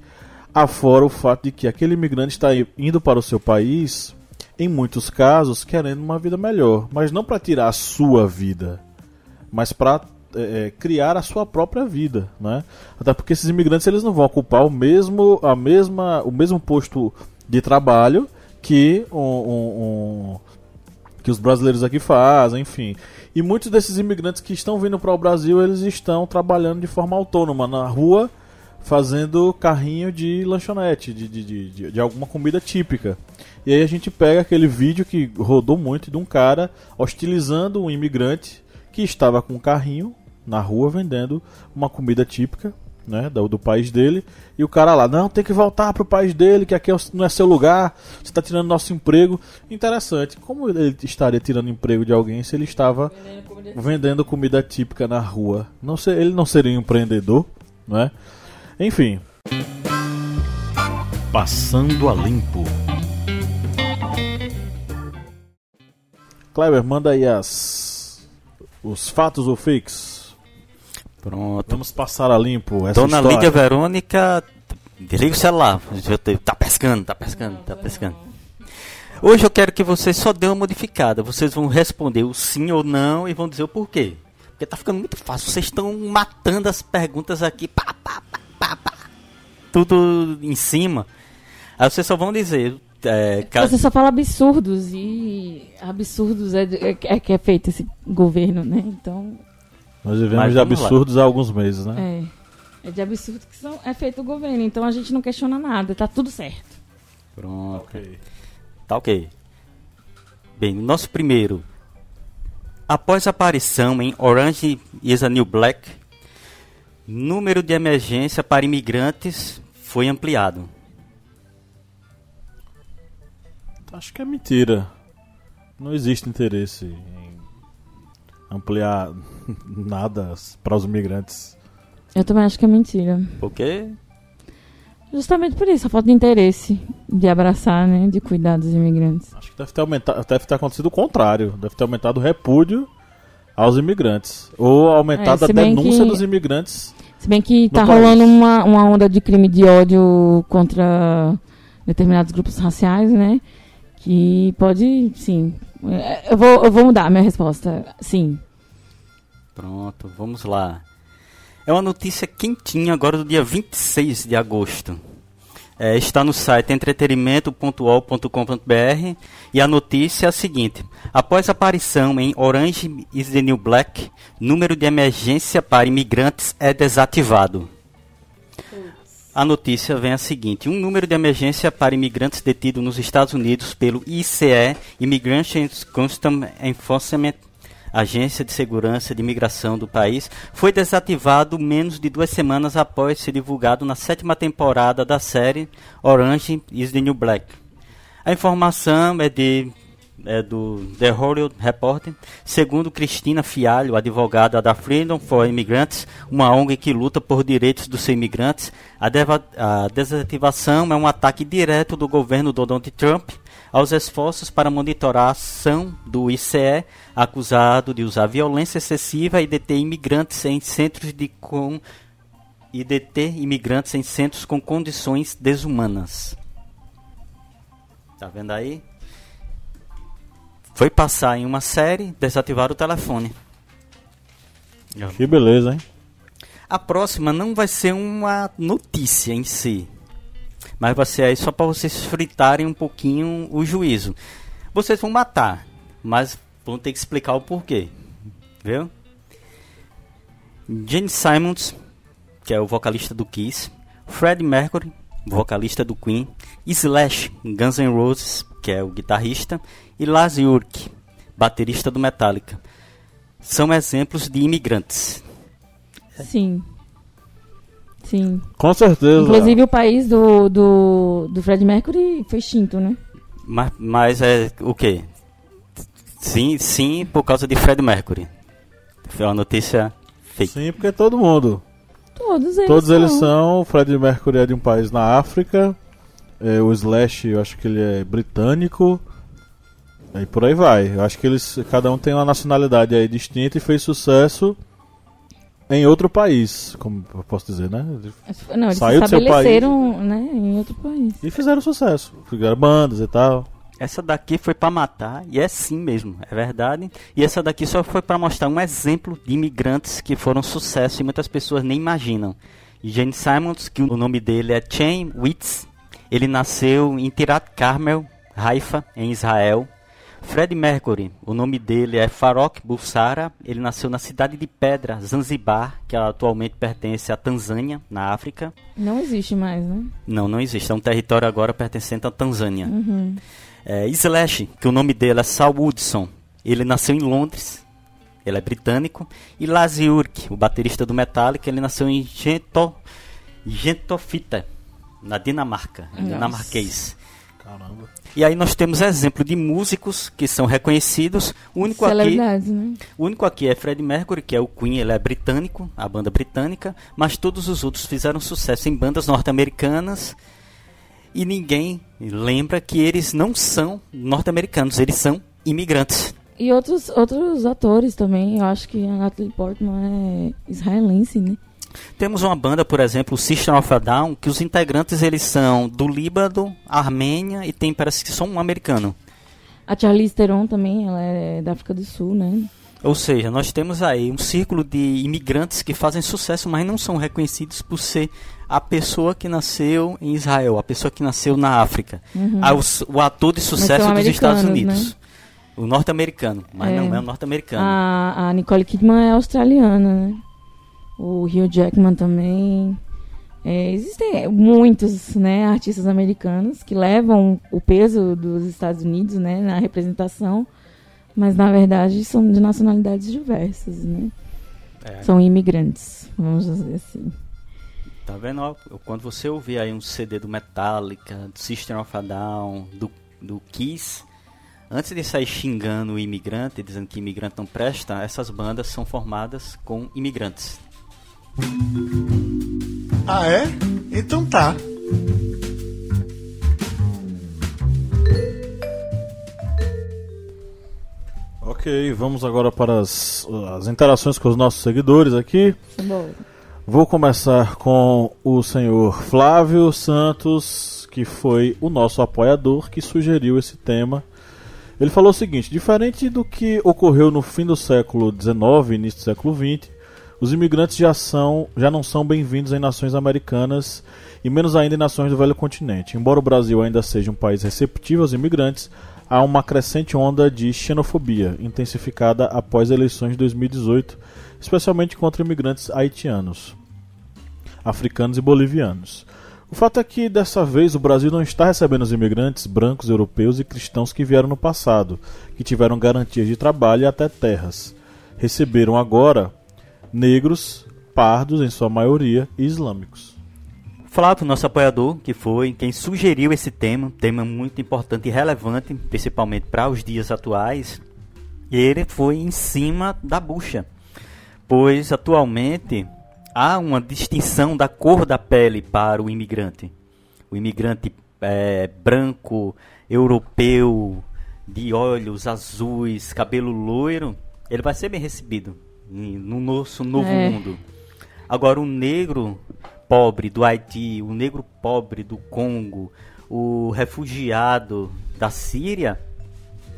Afora o fato de que aquele imigrante está indo para o seu país, em muitos casos, querendo uma vida melhor, mas não para tirar a sua vida, mas para é, é, criar a sua própria vida, né? Até porque esses imigrantes eles não vão ocupar o mesmo, a mesma, o mesmo posto de trabalho que um, um, um que os brasileiros aqui fazem, enfim. E muitos desses imigrantes que estão vindo para o Brasil, eles estão trabalhando de forma autônoma na rua, fazendo carrinho de lanchonete, de, de, de, de, alguma comida típica. E aí a gente pega aquele vídeo que rodou muito de um cara hostilizando um imigrante que estava com um carrinho na rua vendendo uma comida típica né, do, do país dele, e o cara lá, não, tem que voltar pro país dele, que aqui é não é seu lugar, você está tirando nosso emprego. Interessante, como ele estaria tirando emprego de alguém se ele estava vendendo comida típica na rua? Não sei, ele não seria um empreendedor, né? Enfim. Passando a limpo. Kleber, manda aí as os fatos ou fakes. Pronto. Vamos passar a limpo essa Dona história. Lídia Verônica, desliga o celular. Tá pescando, tá pescando, tá pescando. Hoje eu quero que vocês só dêem uma modificada. Vocês vão responder o sim ou não e vão dizer o porquê. Porque tá ficando muito fácil. Vocês estão matando as perguntas aqui. Pá, pá, pá, pá, pá. Tudo em cima. Aí vocês só vão dizer. É, ca- Você só fala absurdos e absurdos é, é, é que é feito esse governo, né? Então, Nós vivemos de vamos lá. absurdos há alguns meses, né? é. É de absurdo que são, é feito o governo. Então a gente não questiona nada, tá tudo certo. Pronto. Ok. Tá ok. Bem, o nosso primeiro. Após a aparição em Orange is a New Black, número de emergência para imigrantes foi ampliado. Acho que é mentira. Não existe interesse em ampliar nada para os imigrantes. Eu também acho que é mentira. Porque Justamente por isso, a falta de interesse de abraçar, né? De cuidar dos imigrantes. Acho que deve ter aumentado, deve ter acontecido o contrário. Deve ter aumentado o repúdio aos imigrantes. Ou aumentado É, a denúncia que- dos imigrantes. Se bem que tá país. rolando uma, uma onda de crime de ódio contra determinados grupos raciais, né? Que pode, sim. É, Eu vou, eu vou mudar a minha resposta. Sim. Pronto, vamos lá. É uma notícia quentinha agora do dia 26 de agosto. É, está no site entretenimento.ol.com.br e a notícia é a seguinte: após aparição em Orange is the New Black, número de emergência para imigrantes é desativado. A notícia vem a seguinte: um número de emergência para imigrantes detidos nos Estados Unidos pelo ICE, Immigration Customs Enforcement, Agência de Segurança de Imigração do país, foi desativado menos de duas semanas após ser divulgado na sétima temporada da série Orange is the New Black. A informação é de é do The Hollywood Reporter. Segundo Cristina Fialho, advogada da Freedom for Immigrants, uma ONG que luta por direitos dos imigrantes, a, a desativação é um ataque direto do governo Donald Trump aos esforços para monitorar a ação do ICE, acusado de usar violência excessiva e deter imigrantes em centros de com e deter imigrantes em centros com condições desumanas. Tá vendo aí? Foi passar em uma série, desativar o telefone. Que beleza, hein? A próxima não vai ser uma notícia em si, mas vai ser aí só para vocês fritarem um pouquinho o juízo. Vocês vão matar, mas vão ter que explicar o porquê, viu? Gene Simons, que é o vocalista do Kiss, Freddie Mercury, vocalista do Queen, Slash, Guns N' Roses, que é o guitarrista, e Lars Ulrich, baterista do Metallica. São exemplos de imigrantes. Sim. Sim. Com certeza. Inclusive o país do, do, do Fred Mercury foi extinto, né? Mas, mas é o quê? Sim, sim, por causa de Fred Mercury. Foi uma notícia fake. Sim, porque todo mundo. Todos eles Todos eles são. são. O Fred Mercury é de um país na África. é, o Slash, eu acho que ele é britânico. E por aí vai. Eu acho que eles. Cada um tem uma nacionalidade aí distinta e fez sucesso em outro país. Como eu posso dizer, né? Não, eles Saiu se do seu estabeleceram né, em outro país. E fizeram sucesso. Fizeram bandas e tal. Essa daqui foi pra matar, e é sim mesmo, é verdade. E essa daqui só foi pra mostrar um exemplo de imigrantes que foram sucesso e muitas pessoas nem imaginam. Gene Simons, que o nome dele é Chaim Witz, ele nasceu em Tirat Carmel, Haifa, em Israel. Fred Mercury, o nome dele é Farok Bulsara, ele nasceu na cidade de Pedra, Zanzibar, que atualmente pertence à Tanzânia, na África. Não existe mais, né? Não, não existe, é um território agora pertencente à Tanzânia. Uhum. É, Slash, que o nome dele é Sal Woodson, ele nasceu em Londres, ele é britânico, e Lars Ulrich, o baterista do Metallica, ele nasceu em Gento, Gentofita, na Dinamarca, em dinamarquês. Caramba. E aí nós temos exemplo de músicos que são reconhecidos. O único aqui, né? o único aqui é Fred Mercury, que é o Queen, ele é britânico, a banda britânica, mas todos os outros fizeram sucesso em bandas norte-americanas. E ninguém lembra que eles não são norte-americanos, eles são imigrantes. E outros, outros atores também. Eu acho que a Natalie Portman é israelense, né? Temos uma banda, por exemplo, o System of a Down, que os integrantes eles são do Líbano, Armênia e tem parece que só um americano. A Charlize Theron também, ela é da África do Sul, né? Ou seja, nós temos aí um círculo de imigrantes que fazem sucesso, mas não são reconhecidos por ser a pessoa que nasceu em Israel, a pessoa que nasceu na África. Ah, o, o ator de sucesso dos Estados Unidos. O norte-americano, mas É. não é o norte-americano. A, a Nicole Kidman é australiana, né? O Hugh Jackman também. É, existem muitos né, artistas americanos que levam o peso dos Estados Unidos né, na representação, mas na verdade são de nacionalidades diversas, né? É. São imigrantes, vamos dizer assim. Tá vendo? ó? Quando você ouvir aí um CD do Metallica, do System of a Down, do, do Kiss, antes de sair xingando o imigrante, dizendo que imigrante não presta, essas bandas são formadas com imigrantes. Ah, é? Então tá. Ok, vamos agora para as, as interações com os nossos seguidores aqui. Bom, Vou começar com o senhor Flávio Santos, que foi o nosso apoiador que sugeriu esse tema. Ele falou o seguinte: diferente do que ocorreu no fim do século XIX início do século XX, os imigrantes já, são, já não são bem-vindos em nações americanas e menos ainda em nações do velho continente. Embora o Brasil ainda seja um país receptivo aos imigrantes, há uma crescente onda de xenofobia, intensificada após as eleições de 2018, especialmente contra imigrantes haitianos, africanos e bolivianos. O fato é que dessa vez o Brasil não está recebendo os imigrantes brancos, europeus e cristãos que vieram no passado, que tiveram garantias de trabalho e até terras. Receberam agora negros, pardos em sua maioria e islâmicos. Flávio, nosso apoiador, que foi quem sugeriu esse tema, tema muito importante e relevante, principalmente para os dias atuais, ele foi em cima da bucha, pois atualmente há uma distinção da cor da pele para o imigrante. O imigrante é, branco, europeu, de olhos azuis, cabelo loiro, ele vai ser bem recebido no nosso novo É. mundo. Agora, o negro pobre do Haiti, o negro pobre do Congo, o refugiado da Síria,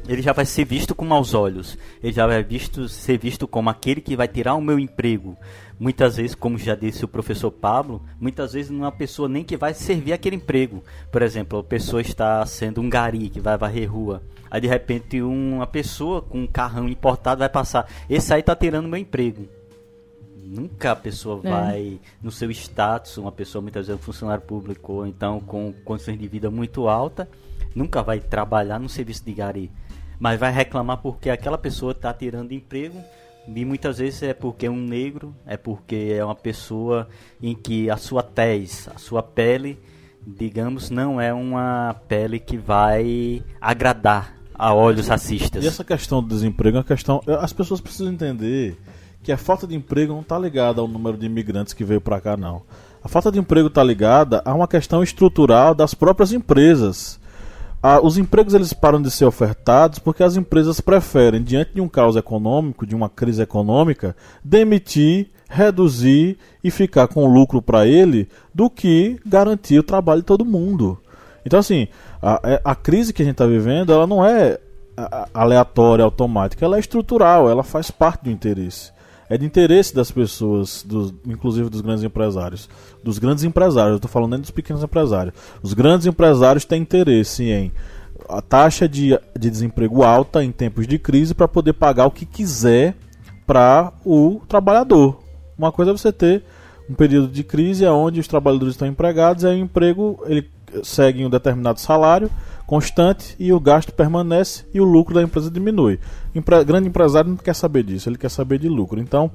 ele já vai ser visto com maus olhos. Ele já vai visto, ser visto como aquele que vai tirar o meu emprego. Muitas vezes, como já disse o professor Pablo, muitas vezes não é uma pessoa nem que vai servir aquele emprego. Por exemplo, a pessoa está sendo um gari que vai varrer rua. Aí de repente uma pessoa com um carrão importado vai passar. Esse aí está tirando meu emprego. Nunca a pessoa É. vai, no seu status, uma pessoa muitas vezes um funcionário público ou então com condições de vida muito alta, nunca vai trabalhar no serviço de gari. Mas vai reclamar porque aquela pessoa está tirando emprego e muitas vezes é porque é um negro, é porque é uma pessoa em que a sua tez, a sua pele, digamos, não é uma pele que vai agradar a olhos racistas. E essa questão do desemprego é uma questão. As pessoas precisam entender que a falta de emprego não está ligada ao número de imigrantes que veio para cá, não. A falta de emprego está ligada a uma questão estrutural das próprias empresas. Ah, os empregos eles param de ser ofertados porque as empresas preferem, diante de um caos econômico, de uma crise econômica, demitir, reduzir e ficar com lucro para ele do que garantir o trabalho de todo mundo. Então, assim, a, é- a crise que a gente está vivendo, ela não é a- a- aleatória, automática, ela é estrutural, ela faz parte do interesse. É de interesse das pessoas, dos, inclusive dos grandes empresários. Dos grandes empresários, eu estou falando nem dos pequenos empresários. Os grandes empresários têm interesse em a taxa de, de desemprego alta em tempos de crise para poder pagar o que quiser para o trabalhador. Uma coisa é você ter um período de crise onde os trabalhadores estão empregados e aí o emprego ele seguem um determinado salário constante e o gasto permanece e o lucro da empresa diminui. Empre grande empresário não quer saber disso, ele quer saber de lucro. Então,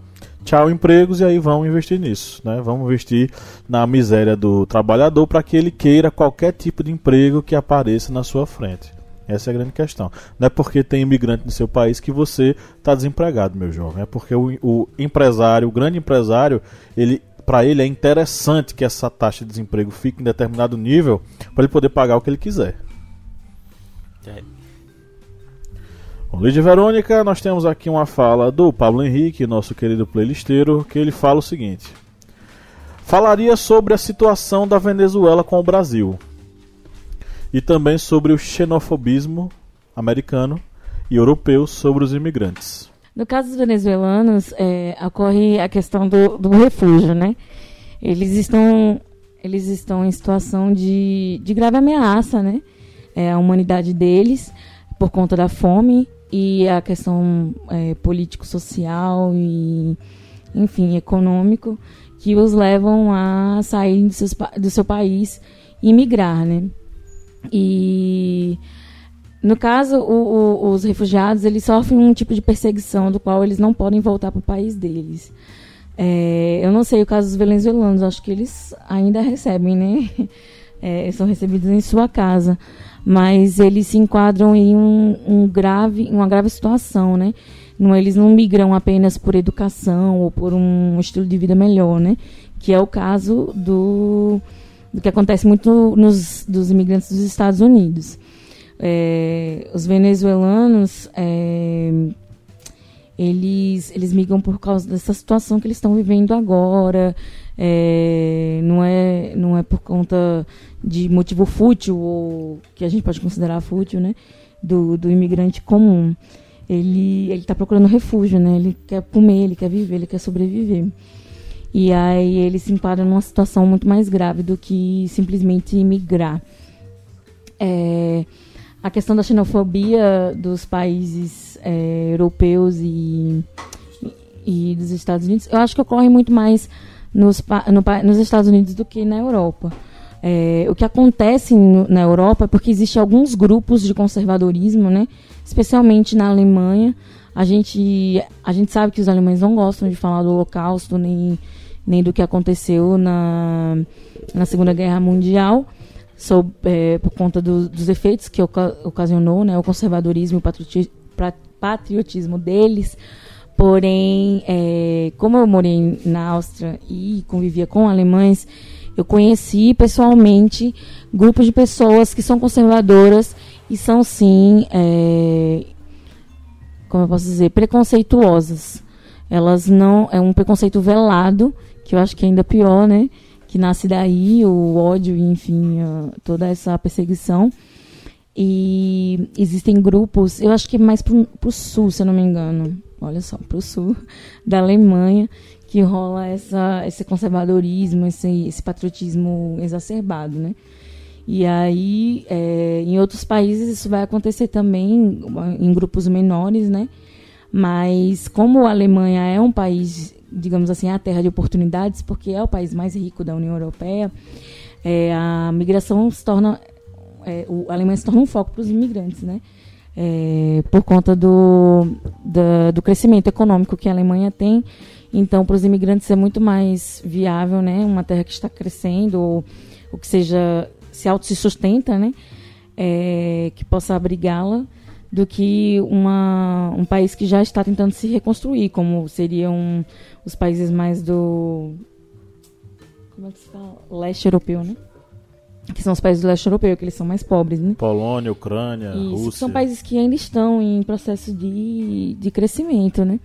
tchau empregos e aí vão investir nisso, né? Vamos investir na miséria do trabalhador para que ele queira qualquer tipo de emprego que apareça na sua frente. Essa é a grande questão. Não é porque tem imigrante no seu país que você está desempregado, meu jovem. É porque o, o empresário, o grande empresário, ele para ele é interessante que essa taxa de desemprego fique em determinado nível para ele poder pagar o que ele quiser. É. Bom, Lídia Verônica, nós temos aqui uma fala do Pablo Henrique, nosso querido playlisteiro, que ele fala o seguinte: Falaria sobre a situação da Venezuela com o Brasil e também sobre o xenofobismo americano e europeu sobre os imigrantes. No caso dos venezuelanos, é, ocorre a questão do, do, refúgio, né? Eles estão, eles estão em situação de, de grave ameaça, né? É, a humanidade deles, por conta da fome e a questão é, político-social e, enfim, econômico, que os levam a sair do, seus, do seu país e migrar, né? E no caso, o, o, os refugiados eles sofrem um tipo de perseguição do qual eles não podem voltar para o país deles. É, eu não sei o caso dos venezuelanos, acho que eles ainda recebem, né? É, são recebidos em sua casa, mas eles se enquadram em um, um grave, uma grave situação, né? Não, eles não migram apenas por educação ou por um estilo de vida melhor, né? Que é o caso do, do que acontece muito nos, dos imigrantes dos Estados Unidos. É, os venezuelanos é, eles eles migram por causa dessa situação que eles estão vivendo agora. É, não é não é por conta de motivo fútil ou que a gente pode considerar fútil né do, do imigrante comum. Ele está procurando refúgio né ele quer comer ele quer viver ele quer sobreviver. E aí ele se enquadra numa situação muito mais grave do que simplesmente imigrar é, a questão da xenofobia dos países é, europeus e, e dos Estados Unidos, eu acho que ocorre muito mais nos, no, nos Estados Unidos do que na Europa. É, o que acontece na Europa é porque existem alguns grupos de conservadorismo, né? especialmente na Alemanha. A gente, a gente sabe que os alemães não gostam de falar do Holocausto nem, nem do que aconteceu na, na Segunda Guerra Mundial sob, é, por conta do, dos efeitos que oca ocasionou né, o conservadorismo e o patriotismo deles. Porém, é, como eu morei na Áustria e convivia com alemães, eu conheci pessoalmente grupos de pessoas que são conservadoras e são sim, é, como eu posso dizer, preconceituosas. Elas não é um preconceito velado, que eu acho que é ainda pior, né? Que nasce daí, o ódio, enfim, toda essa perseguição. E existem grupos, eu acho que mais para o sul, se eu não me engano, olha só, para o sul da Alemanha, que rola essa, esse conservadorismo, esse, esse patriotismo exacerbado, né? E aí, é, em outros países, isso vai acontecer também, em grupos menores, né? Mas como a Alemanha é um país digamos assim, a terra de oportunidades, porque é o país mais rico da União Europeia, é, a migração se torna, é, o, a Alemanha se torna um foco para os imigrantes, né? É, por conta do, do, do, crescimento econômico que a Alemanha tem. Então, para os imigrantes é muito mais viável, né? Uma terra que está crescendo, ou, ou que seja, se auto se sustenta, né? É, que possa abrigá-la do que uma, um país que já está tentando se reconstruir, como seriam os países mais do. Como é que se fala? Leste europeu, né? Que são os países do leste europeu, que eles são mais pobres, né? Polônia, Ucrânia, Isso, Rússia. São países que ainda estão em processo de, de crescimento, né?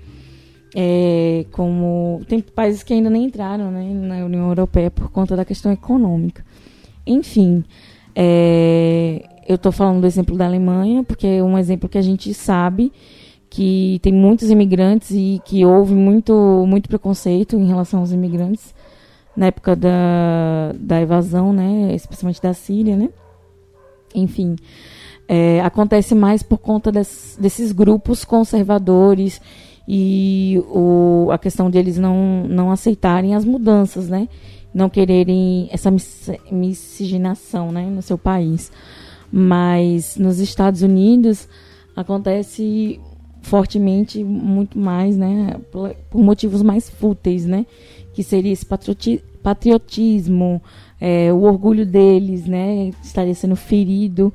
É, como tem países que ainda nem entraram né, na União Europeia por conta da questão econômica. Enfim, é, eu estou falando do exemplo da Alemanha, porque é um exemplo que a gente sabe que tem muitos imigrantes e que houve muito, muito preconceito em relação aos imigrantes na época da, da evasão, né, especialmente da Síria, né? Enfim, é, acontece mais por conta des, desses grupos conservadores e o, a questão deles não, não aceitarem as mudanças, né? não quererem essa mis miscigenação né, no seu país. Mas nos Estados Unidos acontece fortemente muito mais, né, por, motivos mais fúteis, né, que seria esse patrioti patriotismo, é, o orgulho deles, né, estaria sendo ferido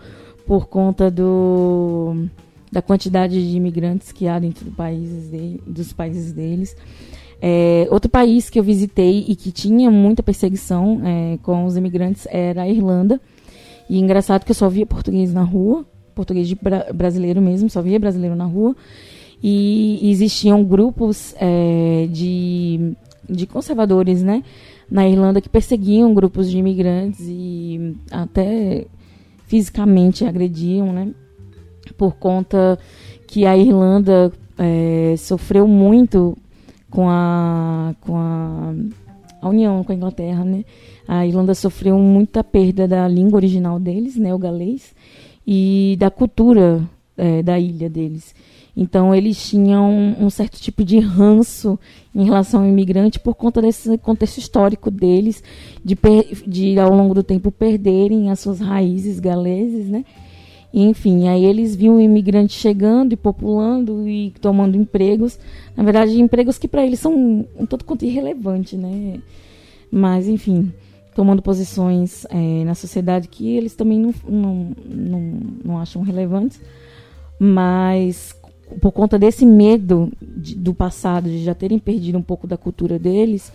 por conta do da quantidade de imigrantes que há dentro do país de, dos países deles. É, outro país que eu visitei e que tinha muita perseguição é, com os imigrantes era a Irlanda. E engraçado que eu só via português na rua, português de bra brasileiro mesmo, só via brasileiro na rua. E, existiam grupos é, de, de conservadores, né? Na Irlanda que perseguiam grupos de imigrantes e até fisicamente agrediam, né? Por conta que a Irlanda é, sofreu muito com a, com a, a união com a Inglaterra, né? A Irlanda sofreu muita perda da língua original deles, né, o galês, e da cultura é, da ilha deles. Então eles tinham um, certo tipo de ranço em relação ao imigrante por conta desse contexto histórico deles, de, de ao longo do tempo perderem as suas raízes galeses, né? Enfim, aí eles viam o imigrante chegando e populando e tomando empregos. Na verdade, empregos que para eles são um, tanto quanto irrelevante, né? Mas, enfim, tomando posições é, na sociedade que eles também não, não, não, não acham relevantes. Mas por conta desse medo de, do passado, de já terem perdido um pouco da cultura deles,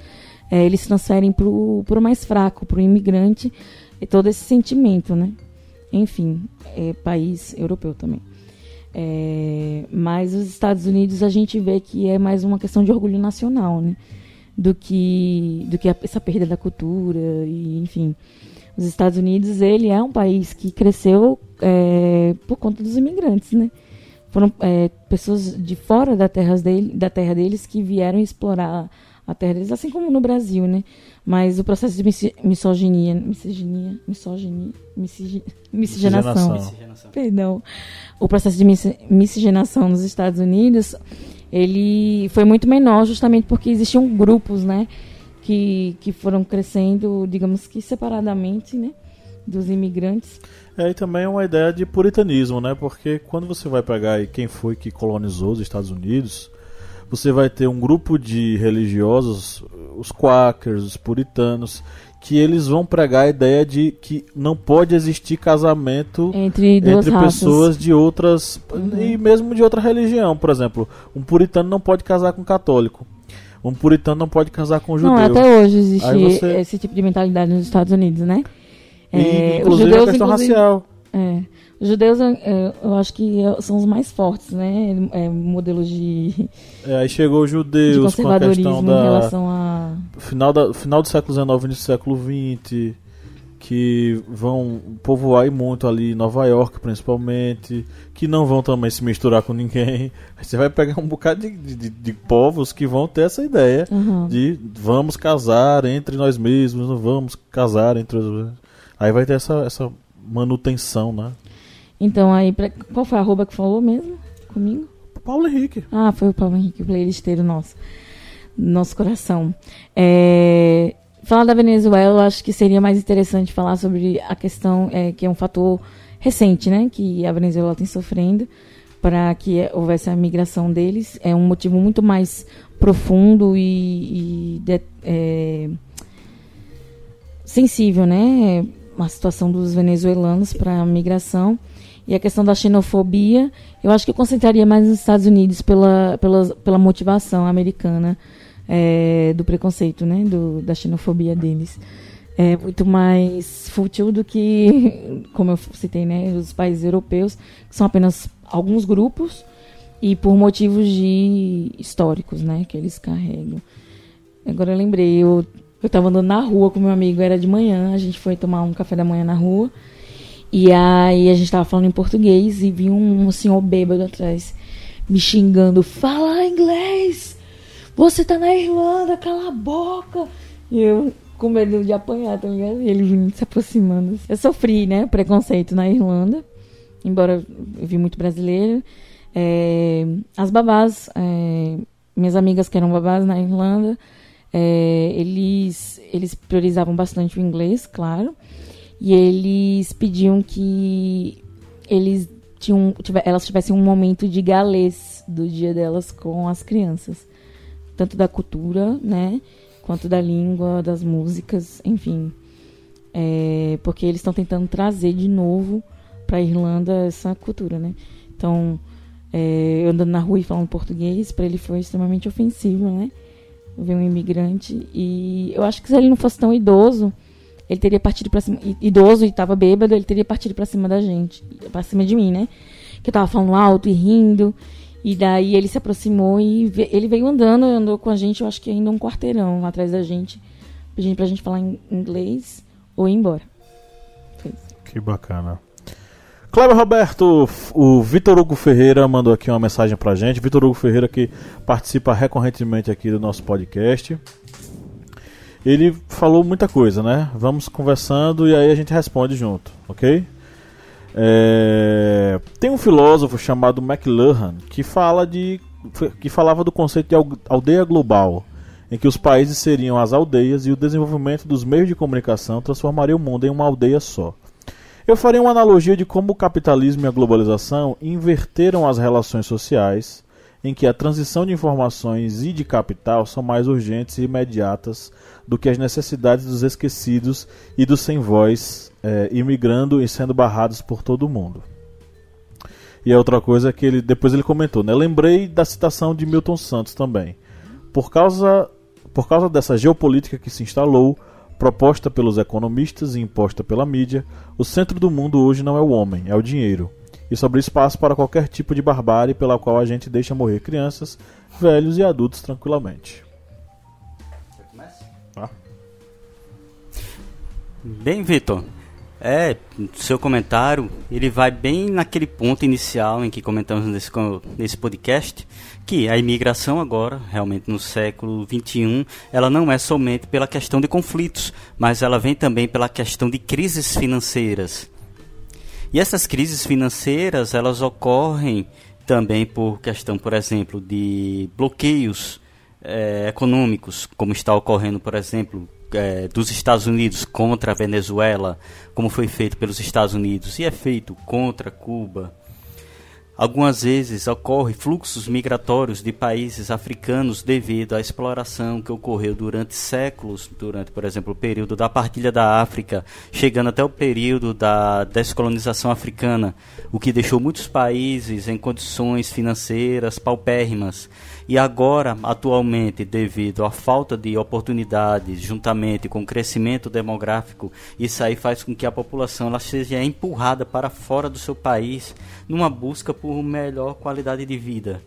é, eles transferem para o mais fraco, para o imigrante, e todo esse sentimento, né? Enfim, é país europeu também. É, mas os Estados Unidos a gente vê que é mais uma questão de orgulho nacional, né? Do que, do que essa perda da cultura e enfim. Os Estados Unidos ele é um país que cresceu é, por conta dos imigrantes, né? Foram é, pessoas de fora da terra, dele, da terra deles que vieram explorar a terra deles, assim como no Brasil, né? Mas o processo de misoginia, misoginia, misoginia, miscigenação, miscigenação, perdão, o processo de miscigenação nos Estados Unidos, ele foi muito menor justamente porque existiam grupos, né, que, que foram crescendo, digamos que separadamente, né, dos imigrantes. É, e também é uma ideia de puritanismo, né, porque quando você vai pegar quem foi que colonizou os Estados Unidos, você vai ter um grupo de religiosos, os quakers, os puritanos, que eles vão pregar a ideia de que não pode existir casamento entre, entre pessoas de outras uhum. e mesmo de outra religião, por exemplo, um puritano não pode casar com um católico. Um puritano não pode casar com um judeu. Não, até hoje existe você... esse tipo de mentalidade nos Estados Unidos, né? E, é, inclusive os judeus, a questão inclusive... racial. É. Os judeus, eu acho que são os mais fortes, né? É, modelos de. É, aí chegou os judeus com a questão da. Em relação a... final, da final do século XIX, início do século XX, que vão povoar muito ali Nova York, principalmente, que não vão também se misturar com ninguém. Aí você vai pegar um bocado de, de, de povos que vão ter essa ideia uhum. de vamos casar entre nós mesmos, não vamos casar entre os. Aí vai ter essa, essa manutenção, né? Então, aí, pra, qual foi a arroba que falou mesmo comigo? Paulo Henrique. Ah, foi o Paulo Henrique, o playlisteiro nosso. Nosso coração. É, falar da Venezuela, eu acho que seria mais interessante falar sobre a questão, é, que é um fator recente, né? Que a Venezuela tem sofrendo para que houvesse a migração deles. É um motivo muito mais profundo e, e de, é, sensível, né? A situação dos venezuelanos para a migração. E a questão da xenofobia, eu acho que eu concentraria mais nos Estados Unidos pela, pela, pela motivação americana é, do preconceito, né? Do, da xenofobia deles. É muito mais fútil do que, como eu citei, né? Os países europeus, que são apenas alguns grupos e por motivos de históricos, né? Que eles carregam. Agora eu lembrei, eu eu estava andando na rua com meu amigo, era de manhã, a gente foi tomar um café da manhã na rua. E aí a gente tava falando em português e vi um, um senhor bêbado atrás me xingando: Fala inglês! Você tá na Irlanda, cala a boca! E eu com medo de apanhar, tá ligado? E ele vindo se aproximando. Eu sofri, né? Preconceito na Irlanda, embora eu vi muito brasileiro. É, as babás, é, minhas amigas que eram babás na Irlanda, é, eles, eles priorizavam bastante o inglês, claro, e eles pediam que eles tinham, elas tivessem um momento de galês do dia delas com as crianças, tanto da cultura, né, quanto da língua, das músicas, enfim, é, porque eles estão tentando trazer de novo para a Irlanda essa cultura, né? Então, é, eu andando na rua e falando português, para ele foi extremamente ofensivo, né? Ver um imigrante. E eu acho que se ele não fosse tão idoso, ele teria partido para cima. Idoso e estava bêbado, ele teria partido para cima da gente. para cima de mim, né? Que eu tava falando alto e rindo. E daí ele se aproximou e ele veio andando, andou com a gente, eu acho que ainda um quarteirão atrás da gente, pedindo pra gente falar em inglês ou ir embora. Que bacana. Cleber Roberto, o Vitor Hugo Ferreira mandou aqui uma mensagem pra gente. Vitor Hugo Ferreira que participa recorrentemente aqui do nosso podcast. Ele falou muita coisa, né? Vamos conversando e aí a gente responde junto, ok? É... Tem um filósofo chamado McLuhan que fala de que falava do conceito de aldeia global, em que os países seriam as aldeias e o desenvolvimento dos meios de comunicação transformaria o mundo em uma aldeia só. Eu faria uma analogia de como o capitalismo e a globalização inverteram as relações sociais, em que a transição de informações e de capital são mais urgentes e imediatas do que as necessidades dos esquecidos e dos sem voz, é, imigrando e sendo barrados por todo mundo. E a outra coisa que ele depois ele comentou, né? Lembrei da citação de Milton Santos também. Por causa por causa dessa geopolítica que se instalou, proposta pelos economistas e imposta pela mídia, o centro do mundo hoje não é o homem, é o dinheiro. Isso abre espaço para qualquer tipo de barbárie pela qual a gente deixa morrer crianças, velhos e adultos tranquilamente. Ah. Bem, Vitor, é, seu comentário, ele vai bem naquele ponto inicial em que comentamos nesse, nesse podcast, que a imigração agora, realmente no século XXI, ela não é somente pela questão de conflitos, mas ela vem também pela questão de crises financeiras. E essas crises financeiras, elas ocorrem também por questão, por exemplo, de bloqueios é, econômicos, como está ocorrendo, por exemplo, é, dos Estados Unidos contra a Venezuela, como foi feito pelos Estados Unidos e é feito contra Cuba. Algumas vezes ocorre fluxos migratórios de países africanos devido à exploração que ocorreu durante séculos, durante, por exemplo, o período da partilha da África, chegando até o período da descolonização africana, o que deixou muitos países em condições financeiras paupérrimas e agora, atualmente, devido à falta de oportunidades, juntamente com o crescimento demográfico, isso aí faz com que a população ela seja empurrada para fora do seu país numa busca por melhor qualidade de vida.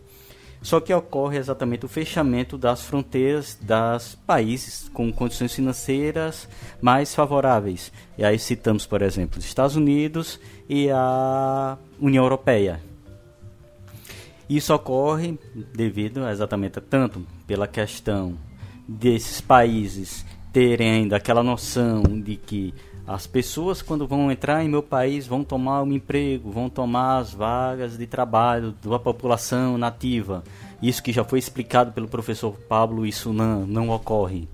Só que ocorre exatamente o fechamento das fronteiras das países com condições financeiras mais favoráveis. E aí citamos, por exemplo, os Estados Unidos e a União Europeia. Isso ocorre devido exatamente tanto pela questão desses países terem ainda aquela noção de que as pessoas quando vão entrar em meu país vão tomar um emprego, vão tomar as vagas de trabalho da população nativa. Isso que já foi explicado pelo professor Pablo, isso não, não ocorre.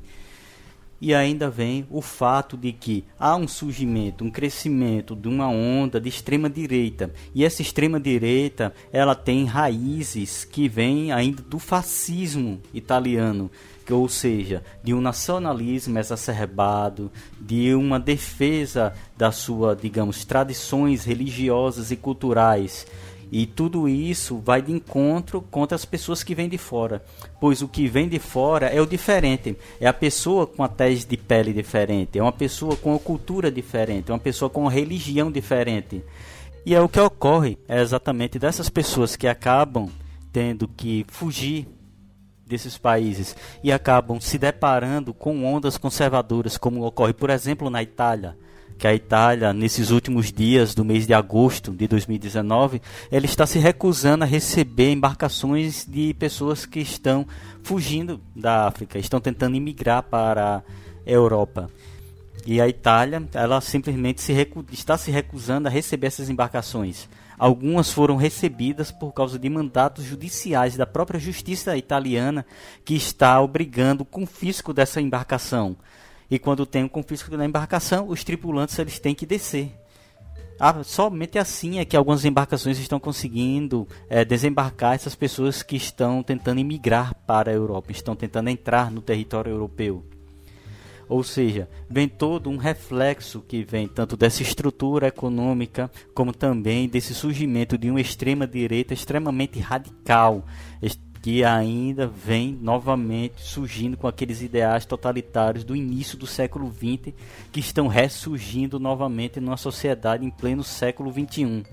E ainda vem o fato de que há um surgimento, um crescimento de uma onda de extrema direita. E essa extrema direita, ela tem raízes que vêm ainda do fascismo italiano, ou seja, de um nacionalismo exacerbado, de uma defesa da sua, digamos, tradições religiosas e culturais e tudo isso vai de encontro contra as pessoas que vêm de fora. Pois o que vem de fora é o diferente. É a pessoa com a tese de pele diferente. É uma pessoa com a cultura diferente. É uma pessoa com a religião diferente. E é o que ocorre. É exatamente dessas pessoas que acabam tendo que fugir desses países e acabam se deparando com ondas conservadoras, como ocorre, por exemplo, na Itália que a Itália, nesses últimos dias do mês de agosto de 2019, ela está se recusando a receber embarcações de pessoas que estão fugindo da África, estão tentando imigrar para a Europa. E a Itália, ela simplesmente se está se recusando a receber essas embarcações. Algumas foram recebidas por causa de mandatos judiciais da própria justiça italiana que está obrigando o confisco dessa embarcação. E quando tem o confisco da embarcação, os tripulantes eles têm que descer. Ah, somente assim é que algumas embarcações estão conseguindo é, desembarcar essas pessoas que estão tentando emigrar para a Europa, estão tentando entrar no território europeu. Ou seja, vem todo um reflexo que vem tanto dessa estrutura econômica, como também desse surgimento de uma extrema direita extremamente radical, que ainda vem novamente surgindo com aqueles ideais totalitários do início do século XX, que estão ressurgindo novamente numa sociedade em pleno século XXI.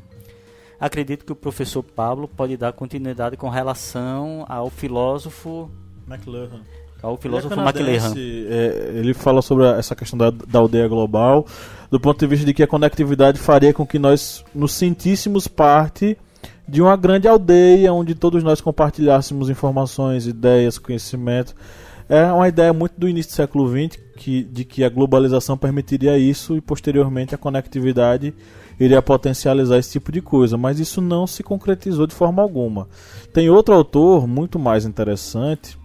Acredito que o professor Pablo pode dar continuidade com relação ao filósofo McLuhan ao filósofo ele é McLuhan. É, ele fala sobre essa questão da, da aldeia global, do ponto de vista de que a conectividade faria com que nós nos sentíssemos parte de uma grande aldeia onde todos nós compartilhássemos informações, ideias, conhecimento. É uma ideia muito do início do século XX que, de que a globalização permitiria isso e posteriormente a conectividade iria potencializar esse tipo de coisa, mas isso não se concretizou de forma alguma. Tem outro autor muito mais interessante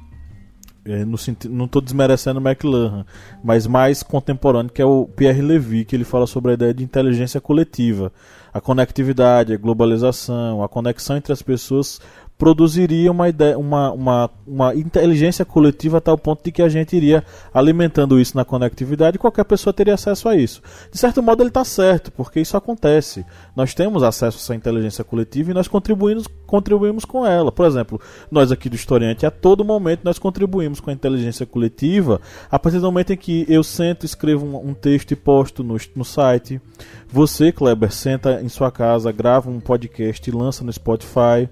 é, no, não estou desmerecendo o McLuhan, mas mais contemporâneo, que é o Pierre Levy, que ele fala sobre a ideia de inteligência coletiva, a conectividade, a globalização, a conexão entre as pessoas produziria uma, ideia, uma, uma, uma inteligência coletiva a tal ponto de que a gente iria alimentando isso na conectividade e qualquer pessoa teria acesso a isso. De certo modo ele está certo, porque isso acontece. Nós temos acesso a essa inteligência coletiva e nós contribuímos, contribuímos com ela. Por exemplo, nós aqui do Historiante, a todo momento nós contribuímos com a inteligência coletiva a partir do momento em que eu sento, escrevo um, um texto e posto no, no site. Você, Kleber, senta em sua casa, grava um podcast e lança no Spotify.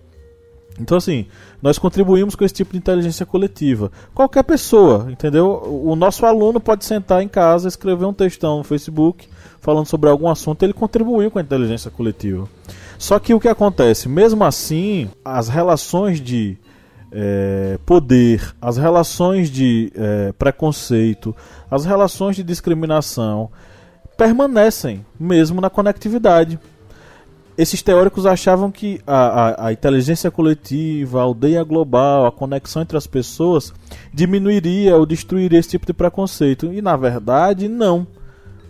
Então, assim, nós contribuímos com esse tipo de inteligência coletiva. Qualquer pessoa, entendeu? O nosso aluno pode sentar em casa, escrever um textão no Facebook falando sobre algum assunto, ele contribuiu com a inteligência coletiva. Só que o que acontece? Mesmo assim, as relações de é, poder, as relações de é, preconceito, as relações de discriminação permanecem mesmo na conectividade esses teóricos achavam que a, a, a, inteligência coletiva, a aldeia global, a conexão entre as pessoas diminuiria ou destruiria esse tipo de preconceito. E na verdade, não.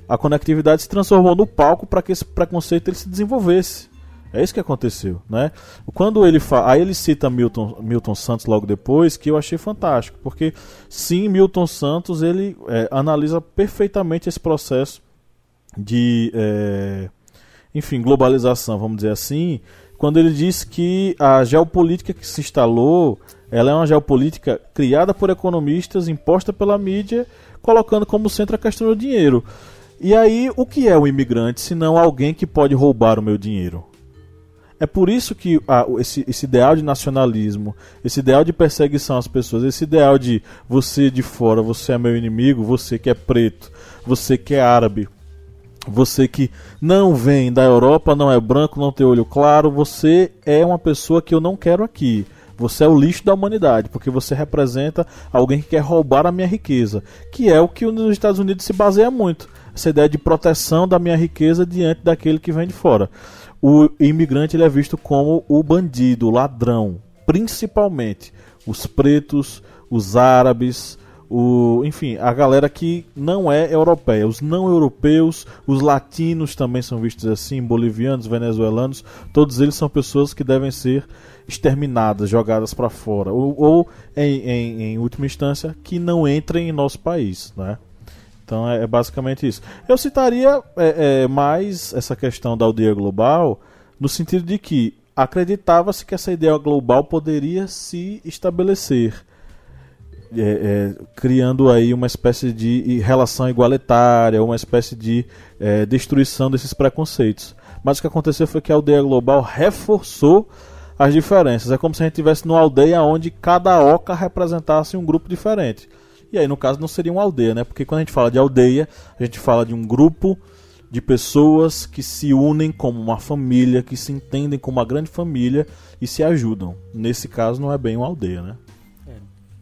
A conectividade se transformou no palco para que esse preconceito ele se desenvolvesse. É isso que aconteceu, né? Quando ele fala, aí ele cita Milton, Milton Santos logo depois, que eu achei fantástico, porque sim, Milton Santos ele é, analisa perfeitamente esse processo de é, enfim, globalização, vamos dizer assim, quando ele diz que a geopolítica que se instalou, ela é uma geopolítica criada por economistas, imposta pela mídia, colocando como centro a questão do dinheiro. E aí, o que é o imigrante, se não alguém que pode roubar o meu dinheiro? É por isso que ah, esse, esse, ideal de nacionalismo, esse ideal de perseguição às pessoas, esse ideal de você de fora, você é meu inimigo, você que é preto, você que é árabe, você que não vem da Europa, não é branco, não tem olho claro, você é uma pessoa que eu não quero aqui. Você é o lixo da humanidade, porque você representa alguém que quer roubar a minha riqueza, que é o que nos Estados Unidos se baseia muito. Essa ideia de proteção da minha riqueza diante daquele que vem de fora. O imigrante ele é visto como o bandido, o ladrão, principalmente os pretos, os árabes, o, enfim, a galera que não é europeia, os não europeus, os latinos também são vistos assim, bolivianos, venezuelanos, todos eles são pessoas que devem ser exterminadas, jogadas para fora, ou, ou em, em, em, última instância, que não entrem em nosso país, né? Então é, é basicamente isso. Eu citaria é, é, mais essa questão da aldeia global no sentido de que acreditava-se que essa ideia global poderia se estabelecer é, é, criando aí uma espécie de relação igualitária, uma espécie de é, destruição desses preconceitos. Mas o que aconteceu foi que a aldeia global reforçou as diferenças. É como se a gente tivesse numa aldeia onde cada oca representasse um grupo diferente. E aí, no caso, não seria uma aldeia, né? Porque quando a gente fala de aldeia, a gente fala de um grupo de pessoas que se unem como uma família, que se entendem como uma grande família e se ajudam. Nesse caso, não é bem uma aldeia, né?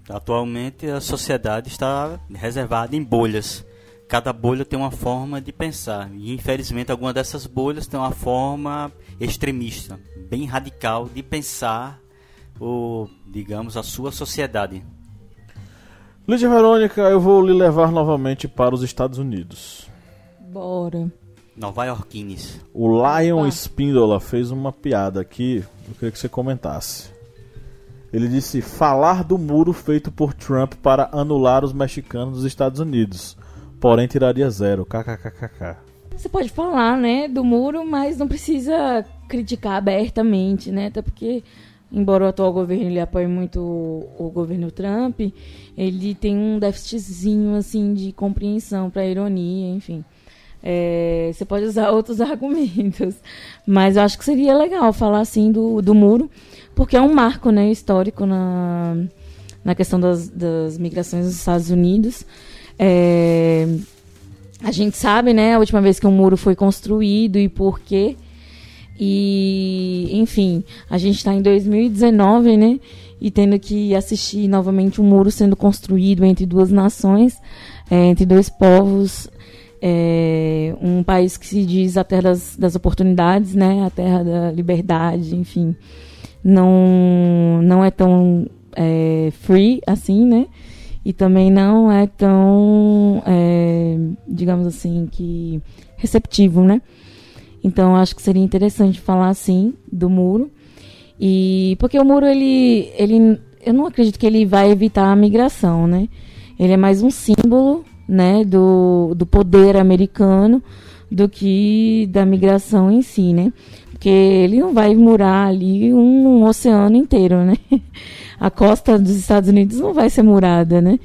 Atualmente a sociedade está reservada em bolhas. cada bolha tem uma forma de pensar. E infelizmente alguma dessas bolhas tem uma forma extremista, bem radical de pensar o, digamos, a sua sociedade. Lídia Verônica, eu vou lhe levar novamente para os Estados Unidos. Bora. Nova Yorkines. O Lion Opa. Spindola fez uma piada aqui, eu queria que você comentasse. Ele disse: falar do muro feito por Trump para anular os mexicanos dos Estados Unidos, porém tiraria zero. KKKKK. Você pode falar, né, do muro, mas não precisa criticar abertamente, né? Até porque, embora o atual governo ele apoie muito o, governo Trump, ele tem um déficitzinho assim de compreensão para ironia, enfim. É, você pode usar outros argumentos, mas eu acho que seria legal falar assim do, do muro, porque é um marco, né, histórico na, na questão das, das migrações nos Estados Unidos. É, a gente sabe, né, a última vez que um muro foi construído e por quê. E, enfim, a gente está em 2019, né? E tendo que assistir novamente um muro sendo construído entre duas nações, é, entre dois povos. É, um país que se diz a terra das, das oportunidades, né? A terra da liberdade, enfim. Não, não é tão é, free assim, né? E também não é tão, é, digamos assim, que receptivo, né? Então acho que seria interessante falar assim do muro. E porque o muro ele ele eu não acredito que ele vai evitar a migração, né? Ele é mais um símbolo, né, do, do poder americano do que da migração em si, né? Porque ele não vai murar ali um, um oceano inteiro, né? A costa dos Estados Unidos não vai ser murada, né?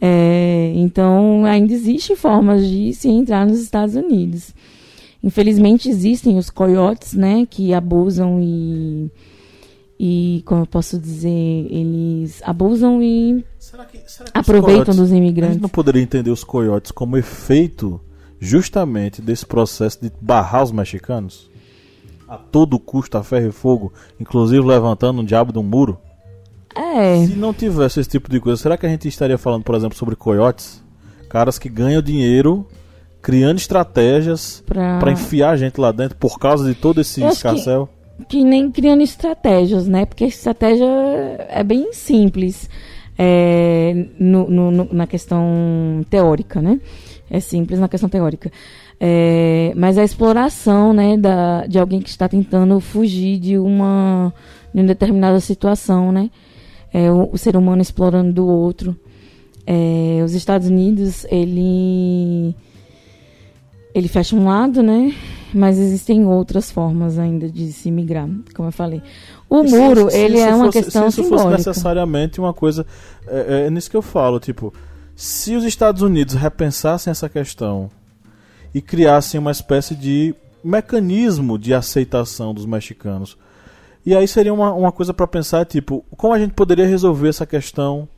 É, então ainda existe formas de se entrar nos Estados Unidos. Infelizmente existem os coiotes, né, que abusam e e como eu posso dizer, eles abusam e Será que, será que aproveitam coiotes- dos A gente imigrantes. não poderia entender os coiotes como efeito justamente desse processo de barrar os mexicanos? A todo custo, a ferro e fogo, inclusive levantando um diabo de um muro? É, Se não tivesse esse tipo de coisa, será que a gente estaria falando, por exemplo, sobre coiotes? Caras que ganham dinheiro criando estratégias pra enfiar a gente lá dentro por causa de todo esse acho que- escarcel? Que nem criando estratégias, né? Porque a estratégia é bem simples é, no- no- na questão teórica, né? É simples na questão teórica. É, mas a exploração, né, da, de alguém que está tentando fugir de uma, de uma determinada situação, né? É, o, o ser humano explorando do outro. É, os Estados Unidos, ele ele fecha um lado, né? Mas existem outras formas ainda de se migrar, como eu falei. O E muro, se ele é uma fosse- questão Se isso fosse simbólica. necessariamente uma coisa. É, é nisso que eu falo, tipo, se os Estados Unidos repensassem essa questão e criassem uma espécie de mecanismo de aceitação dos mexicanos. E aí seria uma, uma coisa para pensar, tipo, como a gente poderia resolver essa questão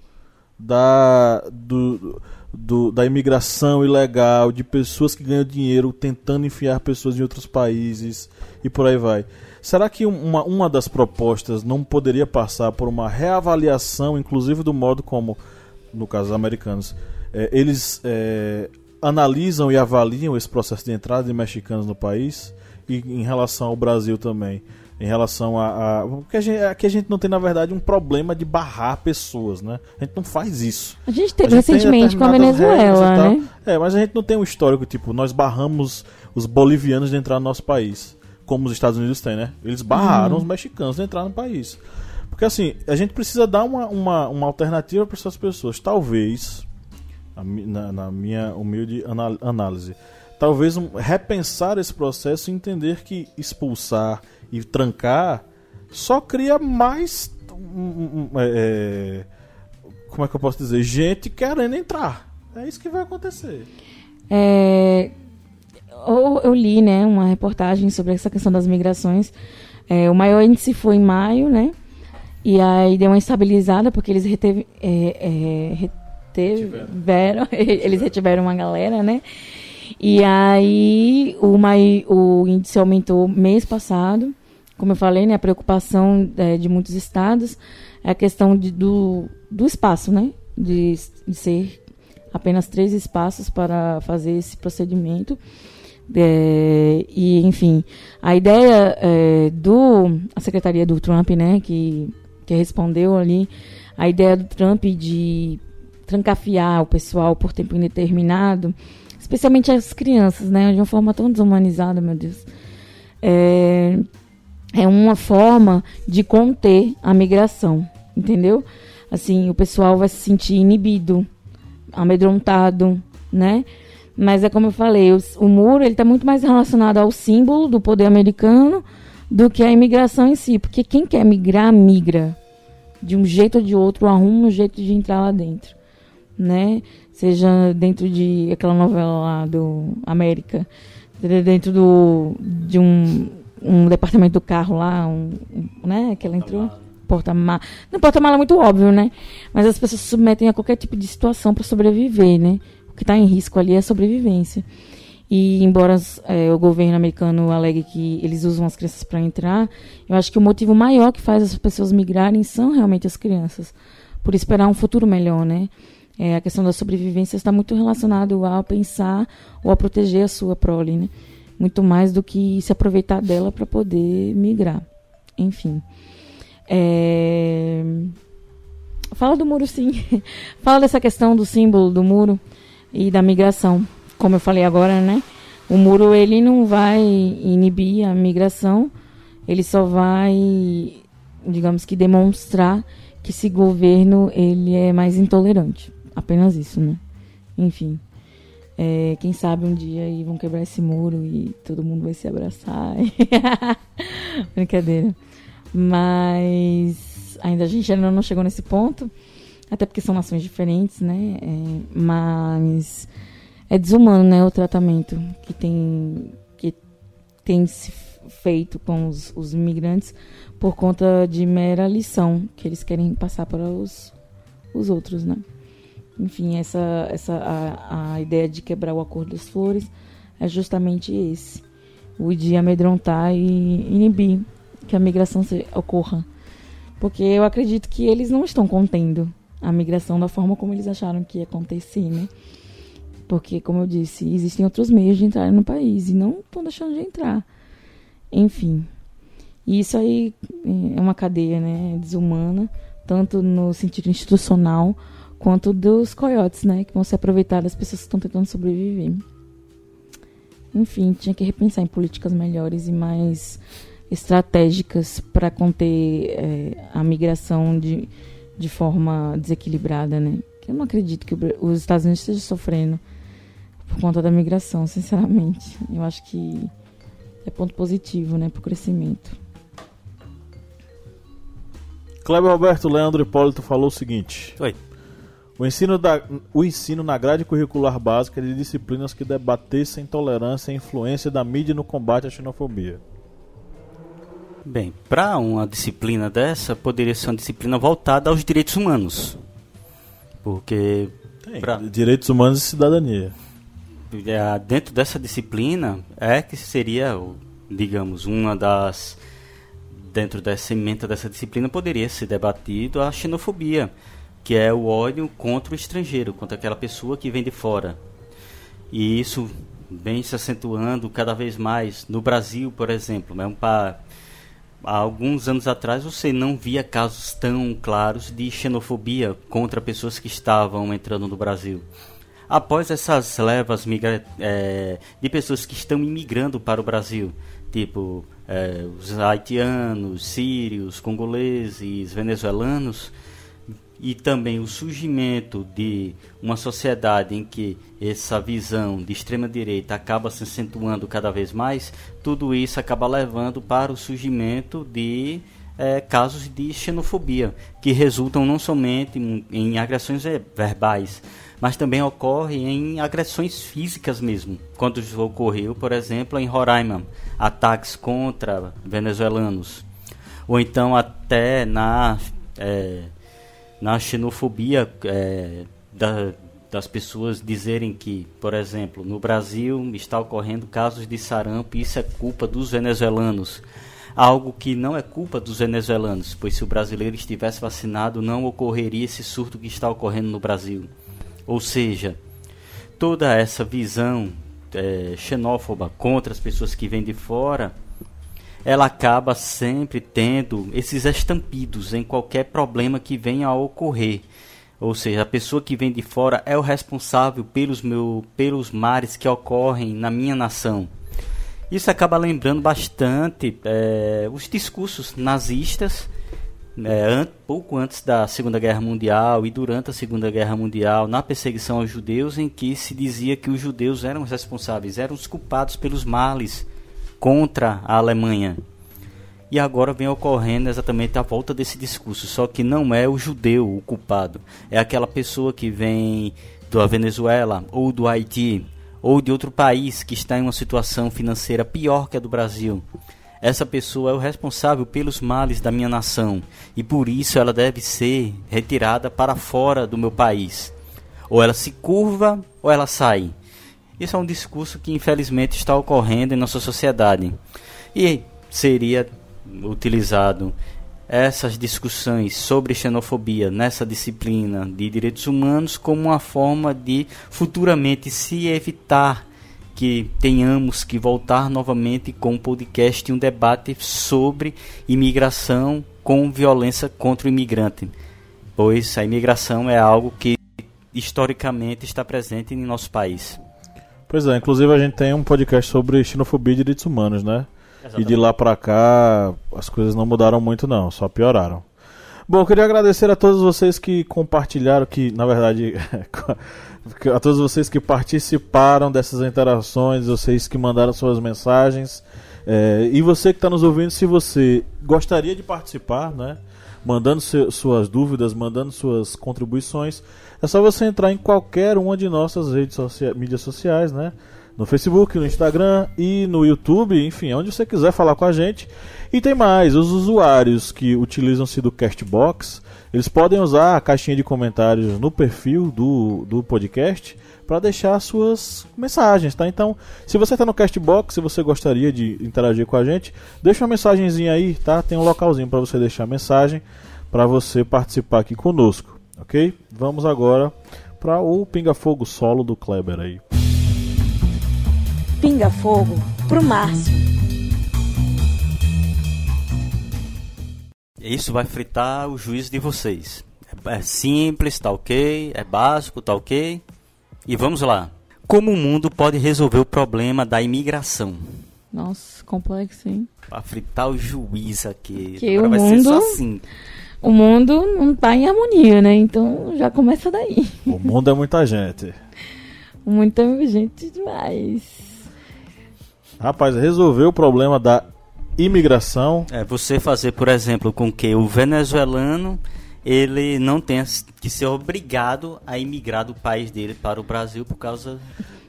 da, do, do- da imigração ilegal, de pessoas que ganham dinheiro tentando enfiar pessoas em outros países e por aí vai. Será que uma, uma das propostas não poderia passar por uma reavaliação, inclusive do modo como, no caso dos americanos, eh, eles eh, analisam e avaliam esse processo de entrada de mexicanos no país e em relação ao Brasil também? Em relação a. a porque a gente, aqui a gente não tem, na verdade, um problema de barrar pessoas, né? A gente não faz isso. A gente A teve gente tem recentemente com a Venezuela, né? É, mas a gente não tem um histórico, tipo, nós barramos os bolivianos de entrar no nosso país, como os Estados Unidos têm, né? Eles barraram Uhum. os mexicanos de entrar no país. Porque assim, a gente precisa dar uma, uma, uma alternativa para essas pessoas. Talvez, a na, na minha humilde análise, talvez um, repensar esse processo e entender que expulsar e trancar só cria mais. é, é, como é que eu posso dizer? Gente querendo entrar. É isso que vai acontecer. É, eu, eu li, né, uma reportagem sobre essa questão das migrações. É, o maior índice foi em maio, né? E aí deu uma estabilizada porque eles reteve, é, é, reteveram, eles retiveram uma galera, né? E aí o, mai, o índice aumentou mês passado. Como eu falei, né, a preocupação é, de muitos estados é a questão de, do, do espaço, né? De, de ser apenas três espaços para fazer esse procedimento. É, e, enfim, a ideia é, do. A secretaria do Trump, né, que, que respondeu ali, a ideia do Trump de trancafiar o pessoal por tempo indeterminado, especialmente as crianças, né, de uma forma tão desumanizada, meu Deus. É, é uma forma de conter a migração, entendeu? Assim, o pessoal vai se sentir inibido, amedrontado, né? Mas é como eu falei, o, o muro ele está muito mais relacionado ao símbolo do poder americano do que a imigração em si, porque quem quer migrar migra de um jeito ou de outro, arruma um jeito de entrar lá dentro, né? Seja dentro de aquela novela lá do América, dentro do de um, um departamento do carro lá, um, né? Que ela entrou porta-mala. Não, porta-mala é muito óbvio, né? Mas as pessoas se submetem a qualquer tipo de situação para sobreviver, né? que está em risco ali é a sobrevivência. E embora é, o governo americano alegue que eles usam as crianças para entrar, eu acho que o motivo maior que faz as pessoas migrarem são realmente as crianças, por esperar um futuro melhor, né? É, a questão da sobrevivência está muito relacionado a pensar ou a proteger a sua prole, né? Muito mais do que se aproveitar dela para poder migrar. Enfim. É... Fala do muro, sim. Fala dessa questão do símbolo do muro e da migração. Como eu falei agora, né? O muro ele não vai inibir a migração, ele só vai, digamos que demonstrar que esse governo ele é mais intolerante. Apenas isso, né? Enfim. É, quem sabe um dia aí vão quebrar esse muro e todo mundo vai se abraçar. Brincadeira. Mas ainda a gente ainda não chegou nesse ponto até porque são nações diferentes, né? É, mas é desumano, né, o tratamento que tem que tem se feito com os, os imigrantes por conta de mera lição que eles querem passar para os, os outros, né? Enfim, essa, essa a, a ideia de quebrar o acordo das flores é justamente esse, o de amedrontar e inibir que a migração se, ocorra, porque eu acredito que eles não estão contendo a migração da forma como eles acharam que ia acontecer, né? Porque, como eu disse, existem outros meios de entrar no país e não estão deixando de entrar. Enfim. E isso aí é uma cadeia né, desumana, tanto no sentido institucional quanto dos coiotes, né? Que vão se aproveitar das pessoas que estão tentando sobreviver. Enfim, tinha que repensar em políticas melhores e mais estratégicas para conter é, a migração de de forma desequilibrada, né? Eu não acredito que os Estados Unidos estejam sofrendo por conta da migração, sinceramente. Eu acho que é ponto positivo, né, para o crescimento. Kleber Roberto Leandro Hipólito falou o seguinte: Oi. O ensino, da, o ensino na grade curricular básica de disciplinas que debatessem intolerância e influência da mídia no combate à xenofobia. Bem, para uma disciplina dessa, poderia ser uma disciplina voltada aos direitos humanos. Porque. Tem, pra... Direitos humanos e cidadania. É, dentro dessa disciplina, é que seria, digamos, uma das. Dentro dessa emenda dessa disciplina, poderia ser debatido a xenofobia, que é o ódio contra o estrangeiro, contra aquela pessoa que vem de fora. E isso vem se acentuando cada vez mais. No Brasil, por exemplo, é um, pa há alguns anos atrás você não via casos tão claros de xenofobia contra pessoas que estavam entrando no Brasil. Após essas levas migra é, de pessoas que estão imigrando para o Brasil, tipo é, os haitianos, sírios, congoleses, venezuelanos, e também o surgimento de uma sociedade em que essa visão de extrema direita acaba se acentuando cada vez mais, tudo isso acaba levando para o surgimento de é, casos de xenofobia, que resultam não somente em, agressões verbais, mas também ocorrem em agressões físicas mesmo. Quando ocorreu, por exemplo, em Roraima, ataques contra venezuelanos, ou então até na é, na xenofobia é, da, das pessoas dizerem que, por exemplo, no Brasil está ocorrendo casos de sarampo e isso é culpa dos venezuelanos. Algo que não é culpa dos venezuelanos, pois se o brasileiro estivesse vacinado não ocorreria esse surto que está ocorrendo no Brasil. Ou seja, toda essa visão é, xenófoba contra as pessoas que vêm de fora, ela acaba sempre tendo esses estampidos em qualquer problema que venha a ocorrer. Ou seja, a pessoa que vem de fora é o responsável pelos, meu, pelos mares que ocorrem na minha nação. Isso acaba lembrando bastante é, os discursos nazistas é, an pouco antes da Segunda Guerra Mundial e durante a Segunda Guerra Mundial, na perseguição aos judeus, em que se dizia que os judeus eram os responsáveis, eram os culpados pelos males contra a Alemanha. E agora vem ocorrendo exatamente a volta desse discurso, só que não é o judeu o culpado, é aquela pessoa que vem da Venezuela ou do Haiti ou de outro país que está em uma situação financeira pior que a do Brasil. Essa pessoa é o responsável pelos males da minha nação e por isso ela deve ser retirada para fora do meu país. Ou ela se curva ou ela sai. Isso é um discurso que infelizmente está ocorrendo em nossa sociedade. E seria utilizado essas discussões sobre xenofobia nessa disciplina de direitos humanos como uma forma de futuramente se evitar que tenhamos que voltar novamente com um podcast e um debate sobre imigração com violência contra o imigrante, pois a imigração é algo que historicamente está presente em nosso país. Pois é, inclusive a gente tem um podcast sobre xenofobia e direitos humanos, né? Exatamente. E de lá pra cá as coisas não mudaram muito não, só pioraram. Bom, eu queria agradecer a todos vocês que compartilharam, que na verdade a todos vocês que participaram dessas interações, vocês que mandaram suas mensagens. É, e você que está nos ouvindo, se você gostaria de participar, né? Mandando suas dúvidas, mandando suas contribuições, é só você entrar em qualquer uma de nossas redes sociais, mídias sociais, né? no Facebook, no Instagram e no YouTube, enfim, onde você quiser falar com a gente. E tem mais, os usuários que utilizam-se do Castbox, eles podem usar a caixinha de comentários no perfil do, do podcast para deixar suas mensagens, tá? Então, se você está no Castbox, se você gostaria de interagir com a gente, deixa uma mensagenzinha aí, tá? Tem um localzinho para você deixar mensagem para você participar aqui conosco, ok? Vamos agora para o Pinga Fogo solo do Kleber aí pinga fogo pro Márcio. Isso vai fritar o juízo de vocês. É simples, tá ok? É básico, tá ok? E vamos lá. Como o mundo pode resolver o problema da imigração? Nossa, complexo, hein? Pra fritar o juiz aqui. Que Agora o vai mundo... ser só assim. O mundo não tá em harmonia, né? Então já começa daí. O mundo é muita gente. muita gente demais. Rapaz, resolveu o problema da imigração. É, você fazer, por exemplo, com que o venezuelano ele não tenha que ser obrigado a imigrar do país dele para o Brasil por causa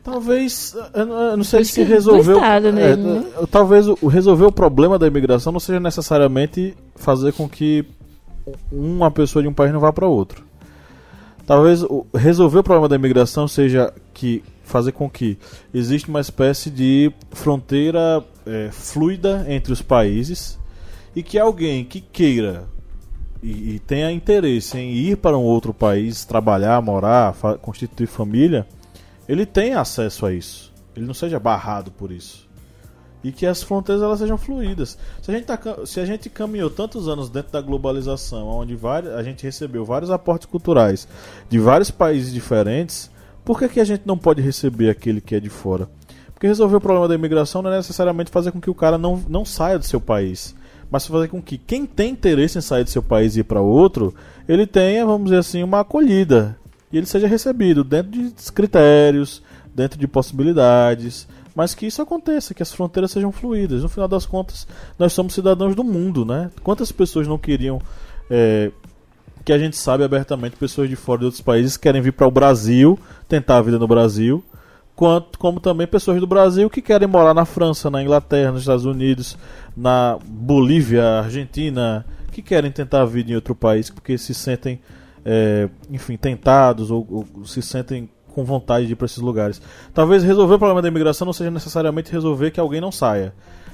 Talvez, eu não sei Acho se resolveu. Estado, né? é, talvez o resolver o problema da imigração não seja necessariamente fazer com que uma pessoa de um país não vá para outro. Talvez resolver o problema da imigração seja que fazer com que exista uma espécie de fronteira é, fluida entre os países e que alguém que queira e, e, tenha interesse em ir para um outro país, trabalhar, morar, constituir família, ele tenha acesso a isso. Ele não seja barrado por isso. E que as fronteiras elas sejam fluídas. Se a gente, tá, se a gente caminhou tantos anos dentro da globalização, onde a gente recebeu vários aportes culturais de vários países diferentes, por que, que a gente não pode receber aquele que é de fora? Porque resolver o problema da imigração não é necessariamente fazer com que o cara não, não saia do seu país, mas fazer com que quem tem interesse em sair do seu país e ir para outro, ele tenha, vamos dizer assim, uma acolhida e ele seja recebido dentro de critérios, dentro de possibilidades, mas que isso aconteça, que as fronteiras sejam fluídas. No final das contas, nós somos cidadãos do mundo, né? Quantas pessoas não queriam é, que a gente sabe abertamente pessoas de fora de outros países querem vir para o Brasil, tentar a vida no Brasil, quanto como também pessoas do Brasil que querem morar na França, na Inglaterra, nos Estados Unidos, na Bolívia, Argentina, que querem tentar a vida em outro país porque se sentem, é, enfim, tentados ou, ou se sentem com vontade de ir para esses lugares. Talvez resolver o problema da imigração não seja necessariamente resolver que alguém não saia,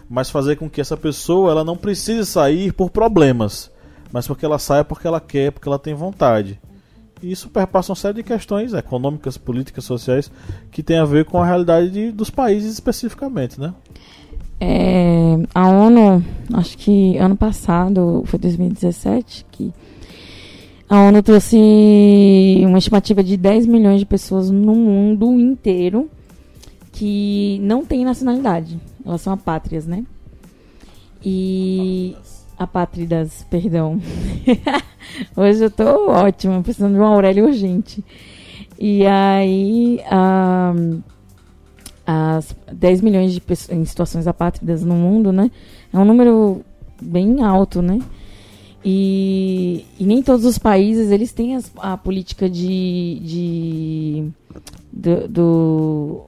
mas fazer com que essa pessoa ela não precise sair por problemas mas porque ela sai porque ela quer, porque ela tem vontade. E isso perpassa uma série de questões econômicas, políticas, sociais que tem a ver com a realidade de, dos países especificamente, né? É, a ONU, acho que ano passado, foi 2017, que a ONU trouxe uma estimativa de 10 milhões de pessoas no mundo inteiro que não têm nacionalidade. Elas são apátrias, né? E. Apátridas, perdão. Hoje eu tô ótima, precisando de uma Aurélia urgente. E aí. As 10 milhões de pessoas em situações apátridas no mundo, né? É um número bem alto, né? E, e nem todos os países eles têm as, a política de, de do,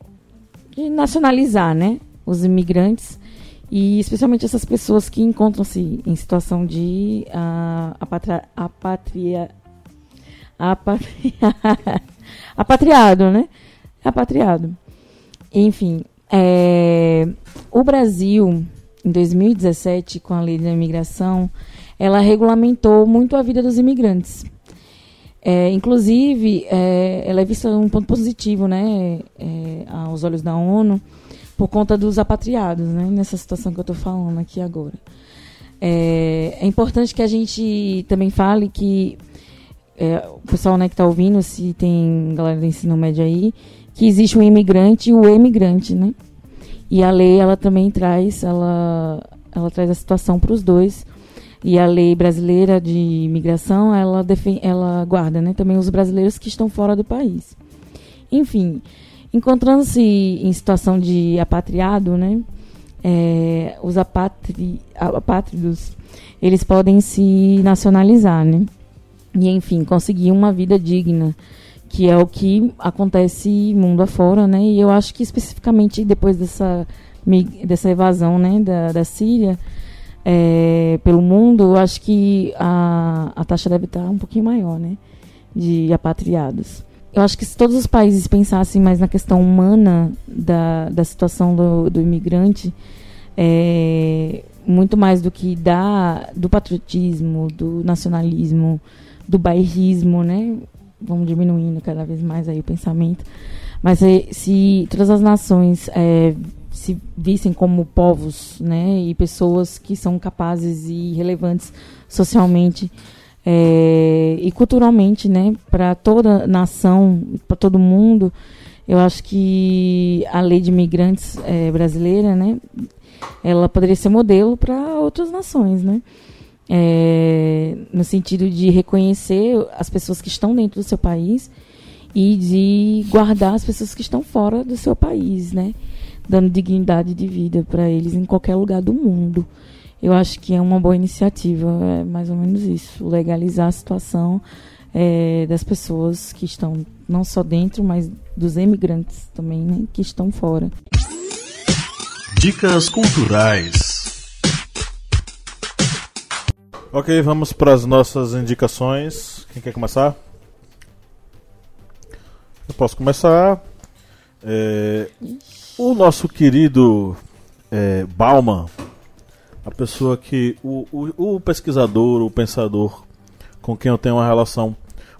de nacionalizar, né? Os imigrantes e especialmente essas pessoas que encontram-se em situação de uh, apatria, apatria, apatria, apatriado, né? Apatriado. Enfim, é, o Brasil, em 2017, com a lei da imigração, ela regulamentou muito a vida dos imigrantes. É, inclusive, é, ela é vista um ponto positivo, né, é, aos olhos da ONU, por conta dos apatriados, né, nessa situação que eu estou falando aqui agora. É, é, importante que a gente também fale que é, o pessoal né, que está ouvindo, se tem galera do ensino médio aí, que existe o imigrante e o emigrante, né? E a lei ela também traz, ela, ela traz a situação para os dois. E a lei brasileira de imigração, ela, defende, ela guarda né, também os brasileiros que estão fora do país. Enfim, encontrando-se em situação de apatriado, né, é, os apatri, apátridos, eles podem se nacionalizar, né? E, enfim, conseguir uma vida digna que é o que acontece mundo afora, né? E eu acho que especificamente depois dessa, dessa evasão, né, da, da Síria é, pelo mundo, acho que a, a taxa deve estar um pouquinho maior, né, de apatriados. Eu acho que se todos os países pensassem mais na questão humana da, da situação do, do imigrante, é, muito mais do que da, do patriotismo, do nacionalismo, do bairrismo, né? vamos diminuindo cada vez mais aí o pensamento. Mas é, se todas as nações é, se vissem como povos, né, e pessoas que são capazes e relevantes socialmente é, e culturalmente, né, para toda nação, para todo mundo, eu acho que a lei de imigrantes é, brasileira, né, ela poderia ser modelo para outras nações, né é, no sentido de reconhecer as pessoas que estão dentro do seu país e de guardar as pessoas que estão fora do seu país, né? Dando dignidade de vida para eles em qualquer lugar do mundo. Eu acho que é uma boa iniciativa, é mais ou menos isso, legalizar a situação é, das pessoas que estão não só dentro, mas dos emigrantes também, né, que estão fora. Dicas culturais. Ok, vamos para as nossas indicações. Quem quer começar? Eu posso começar. É, o nosso querido é, Bauman, a pessoa que. O, o, o, pesquisador, o pensador com quem eu tenho uma relação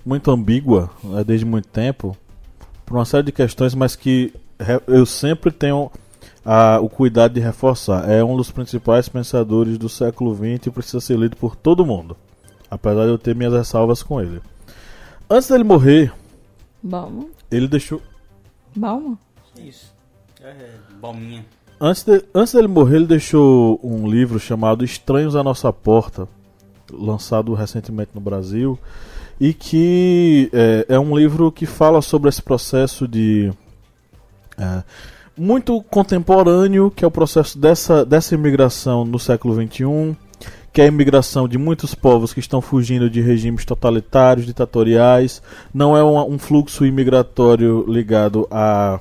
muito ambígua né, desde muito tempo, por uma série de questões, mas que eu sempre tenho a, o cuidado de reforçar. É um dos principais pensadores do século XX e precisa ser lido por todo mundo. Apesar de eu ter minhas ressalvas com ele. Antes dele morrer, Balma. ele deixou. Balma? Isso. É. Antes, de, antes dele morrer, ele deixou um livro chamado Estranhos à Nossa Porta, lançado recentemente no Brasil, e que é, é um livro que fala sobre esse processo de. É, muito contemporâneo, que é o processo dessa, dessa imigração no século XXI, que é a imigração de muitos povos que estão fugindo de regimes totalitários, ditatoriais. Não é um, um fluxo imigratório ligado a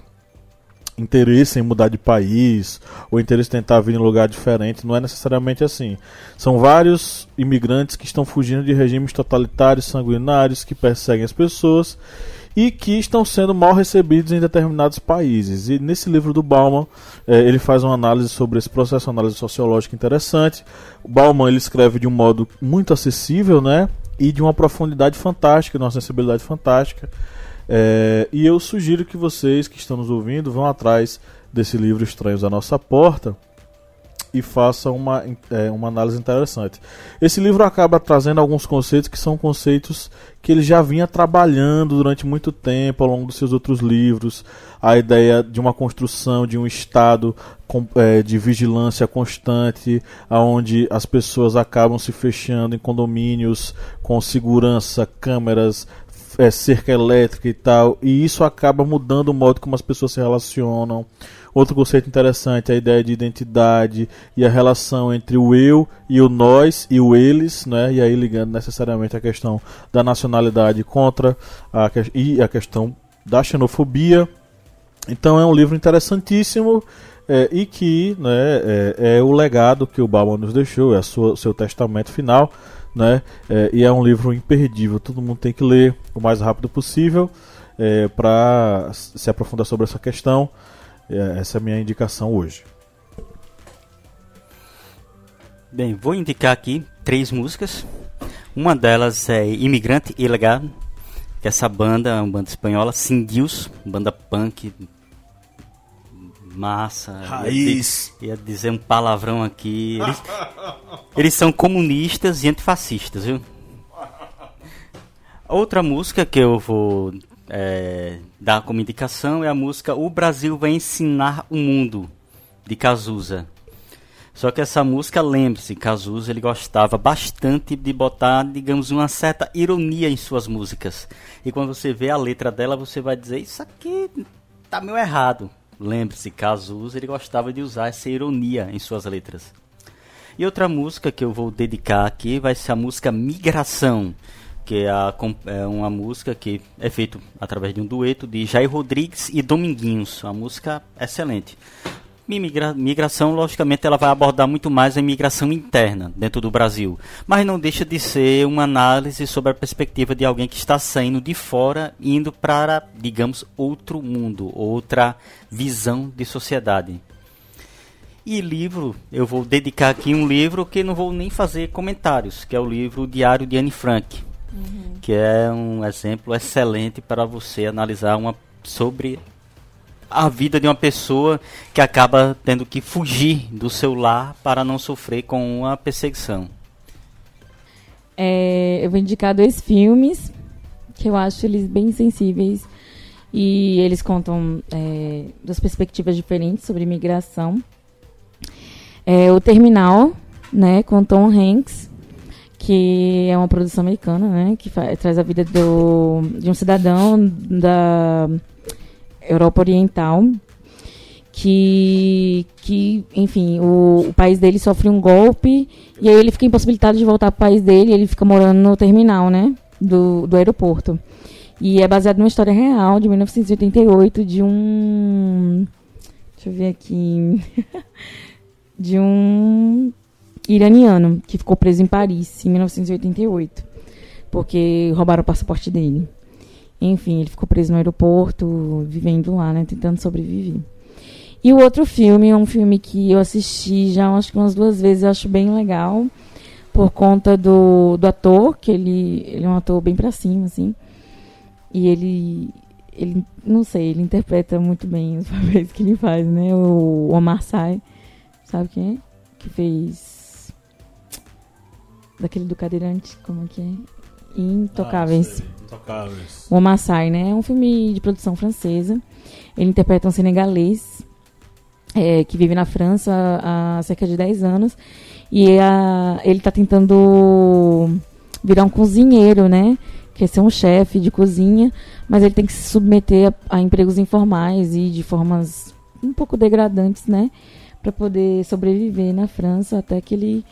interesse em mudar de país ou interesse em tentar vir em lugar diferente, não é necessariamente assim. São vários imigrantes que estão fugindo de regimes totalitários, sanguinários, que perseguem as pessoas e que estão sendo mal recebidos em determinados países. E nesse livro do Bauman, eh, ele faz uma análise sobre esse processo, uma análise sociológica interessante. O Bauman ele escreve de um modo muito acessível, né? e de uma profundidade fantástica, de uma sensibilidade fantástica. É, e eu sugiro que vocês que estão nos ouvindo vão atrás desse livro Estranhos à Nossa Porta e façam uma, é, uma análise interessante. Esse livro acaba trazendo alguns conceitos que são conceitos que ele já vinha trabalhando durante muito tempo ao longo dos seus outros livros. A ideia de uma construção de um estado com, é, de vigilância constante, onde as pessoas acabam se fechando em condomínios com segurança, câmeras, é, cerca elétrica e tal, e isso acaba mudando o modo como as pessoas se relacionam. Outro conceito interessante é a ideia de identidade e a relação entre o eu e o nós e o eles, né? e aí ligando necessariamente a questão da nacionalidade contra a, e a questão da xenofobia. Então é um livro interessantíssimo é, e que né, é, é, o legado que o Bauman nos deixou, é o seu testamento final né? É, e é um livro imperdível, todo mundo tem que ler o mais rápido possível é, para se aprofundar sobre essa questão. É, essa é a minha indicação hoje. Bem, vou indicar aqui três músicas. Uma delas é Imigrante Ilegal, que é essa banda, uma banda espanhola, Cindios, banda punk massa. Raiz. Ia, ia dizer um palavrão aqui. Eles, eles são comunistas e antifascistas, viu? Outra música que eu vou é, dar como indicação é a música O Brasil vai ensinar o mundo, de Cazuza. Só que essa música, lembre-se, Cazuza ele gostava bastante de botar, digamos, uma certa ironia em suas músicas. E quando você vê a letra dela, você vai dizer, isso aqui tá meio errado. Lembre-se, Cazuza ele gostava de usar essa ironia em suas letras. E outra música que eu vou dedicar aqui vai ser a música Migração, que é, a, é uma música que é feita através de um dueto de Jair Rodrigues e Dominguinhos. Uma música excelente. Migra migração, logicamente, ela vai abordar muito mais a imigração interna dentro do Brasil, mas não deixa de ser uma análise sobre a perspectiva de alguém que está saindo de fora indo para, digamos, outro mundo, outra visão de sociedade. E livro, eu vou dedicar aqui um livro que não vou nem fazer comentários, que é o livro Diário de Anne Frank, uhum. que é um exemplo excelente para você analisar uma sobre a vida de uma pessoa que acaba tendo que fugir do seu lar para não sofrer com uma perseguição. É, eu vou indicar dois filmes que eu acho eles bem sensíveis e eles contam é, duas perspectivas diferentes sobre imigração. É, o Terminal, né, com Tom Hanks, que é uma produção americana, né, que traz a vida do, de um cidadão da Europa Oriental, que, que enfim, o, o, país dele sofre um golpe e aí ele fica impossibilitado de voltar para o país dele ele fica morando no terminal, né, do, do aeroporto. E é baseado numa história real de 1988 de um. Deixa eu ver aqui. de um iraniano que ficou preso em Paris em 1988. Porque roubaram o passaporte dele. Enfim, ele ficou preso no aeroporto, vivendo lá, né? Tentando sobreviver. E o outro filme é um filme que eu assisti já acho que umas duas vezes, eu acho bem legal. Por conta do, do ator, que ele, ele é um ator bem pra cima, assim. E ele, ele, não sei, ele interpreta muito bem os papéis que ele faz, né? O Omar Sy, sabe quem é? Que fez... Daquele do cadeirante, como é que é? Intocáveis. Ah, Intocáveis. O Maasai, né? É um filme de produção francesa. Ele interpreta um senegalês é, que vive na França há cerca de 10 anos. E a, ele está tentando virar um cozinheiro, né? Quer ser um chefe de cozinha, mas ele tem que se submeter a, a empregos informais e de formas um pouco degradantes, né? Para poder sobreviver na França até que ele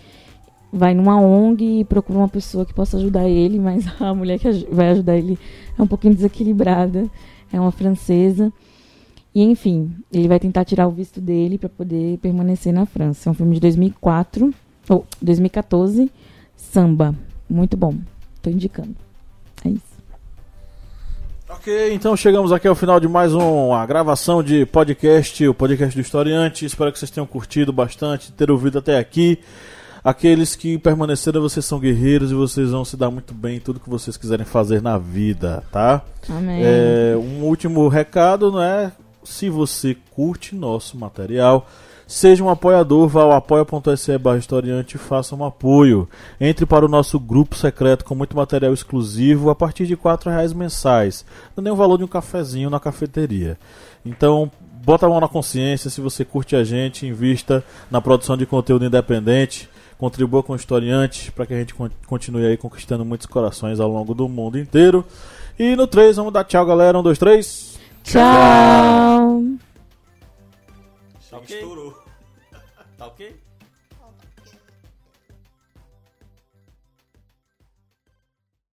vai numa ONG e procura uma pessoa que possa ajudar ele, mas a mulher que vai ajudar ele é um pouquinho desequilibrada, é uma francesa. E enfim, ele vai tentar tirar o visto dele para poder permanecer na França. É um filme de 2004 ou 2014, Samba, muito bom. Tô indicando. É isso. Ok, então chegamos aqui ao final de mais uma gravação de podcast, o podcast do Historiante. Espero que vocês tenham curtido bastante, ter ouvido até aqui. Aqueles que permaneceram, vocês são guerreiros e vocês vão se dar muito bem em tudo que vocês quiserem fazer na vida, tá? Amém. É, um último recado, né? Se você curte nosso material, seja um apoiador, vá ao apoia.se barra historiante e faça um apoio. Entre para o nosso grupo secreto com muito material exclusivo a partir de R$ reais mensais. Não é nem o valor de um cafezinho na cafeteria. Então, bota a mão na consciência, se você curte a gente, invista na produção de conteúdo independente, contribua com o historiante para que a gente con- continue aí conquistando muitos corações ao longo do mundo inteiro. E no 3, vamos dar tchau, galera. 1, 2, 3. Tchau. Tá ok? Tá ok?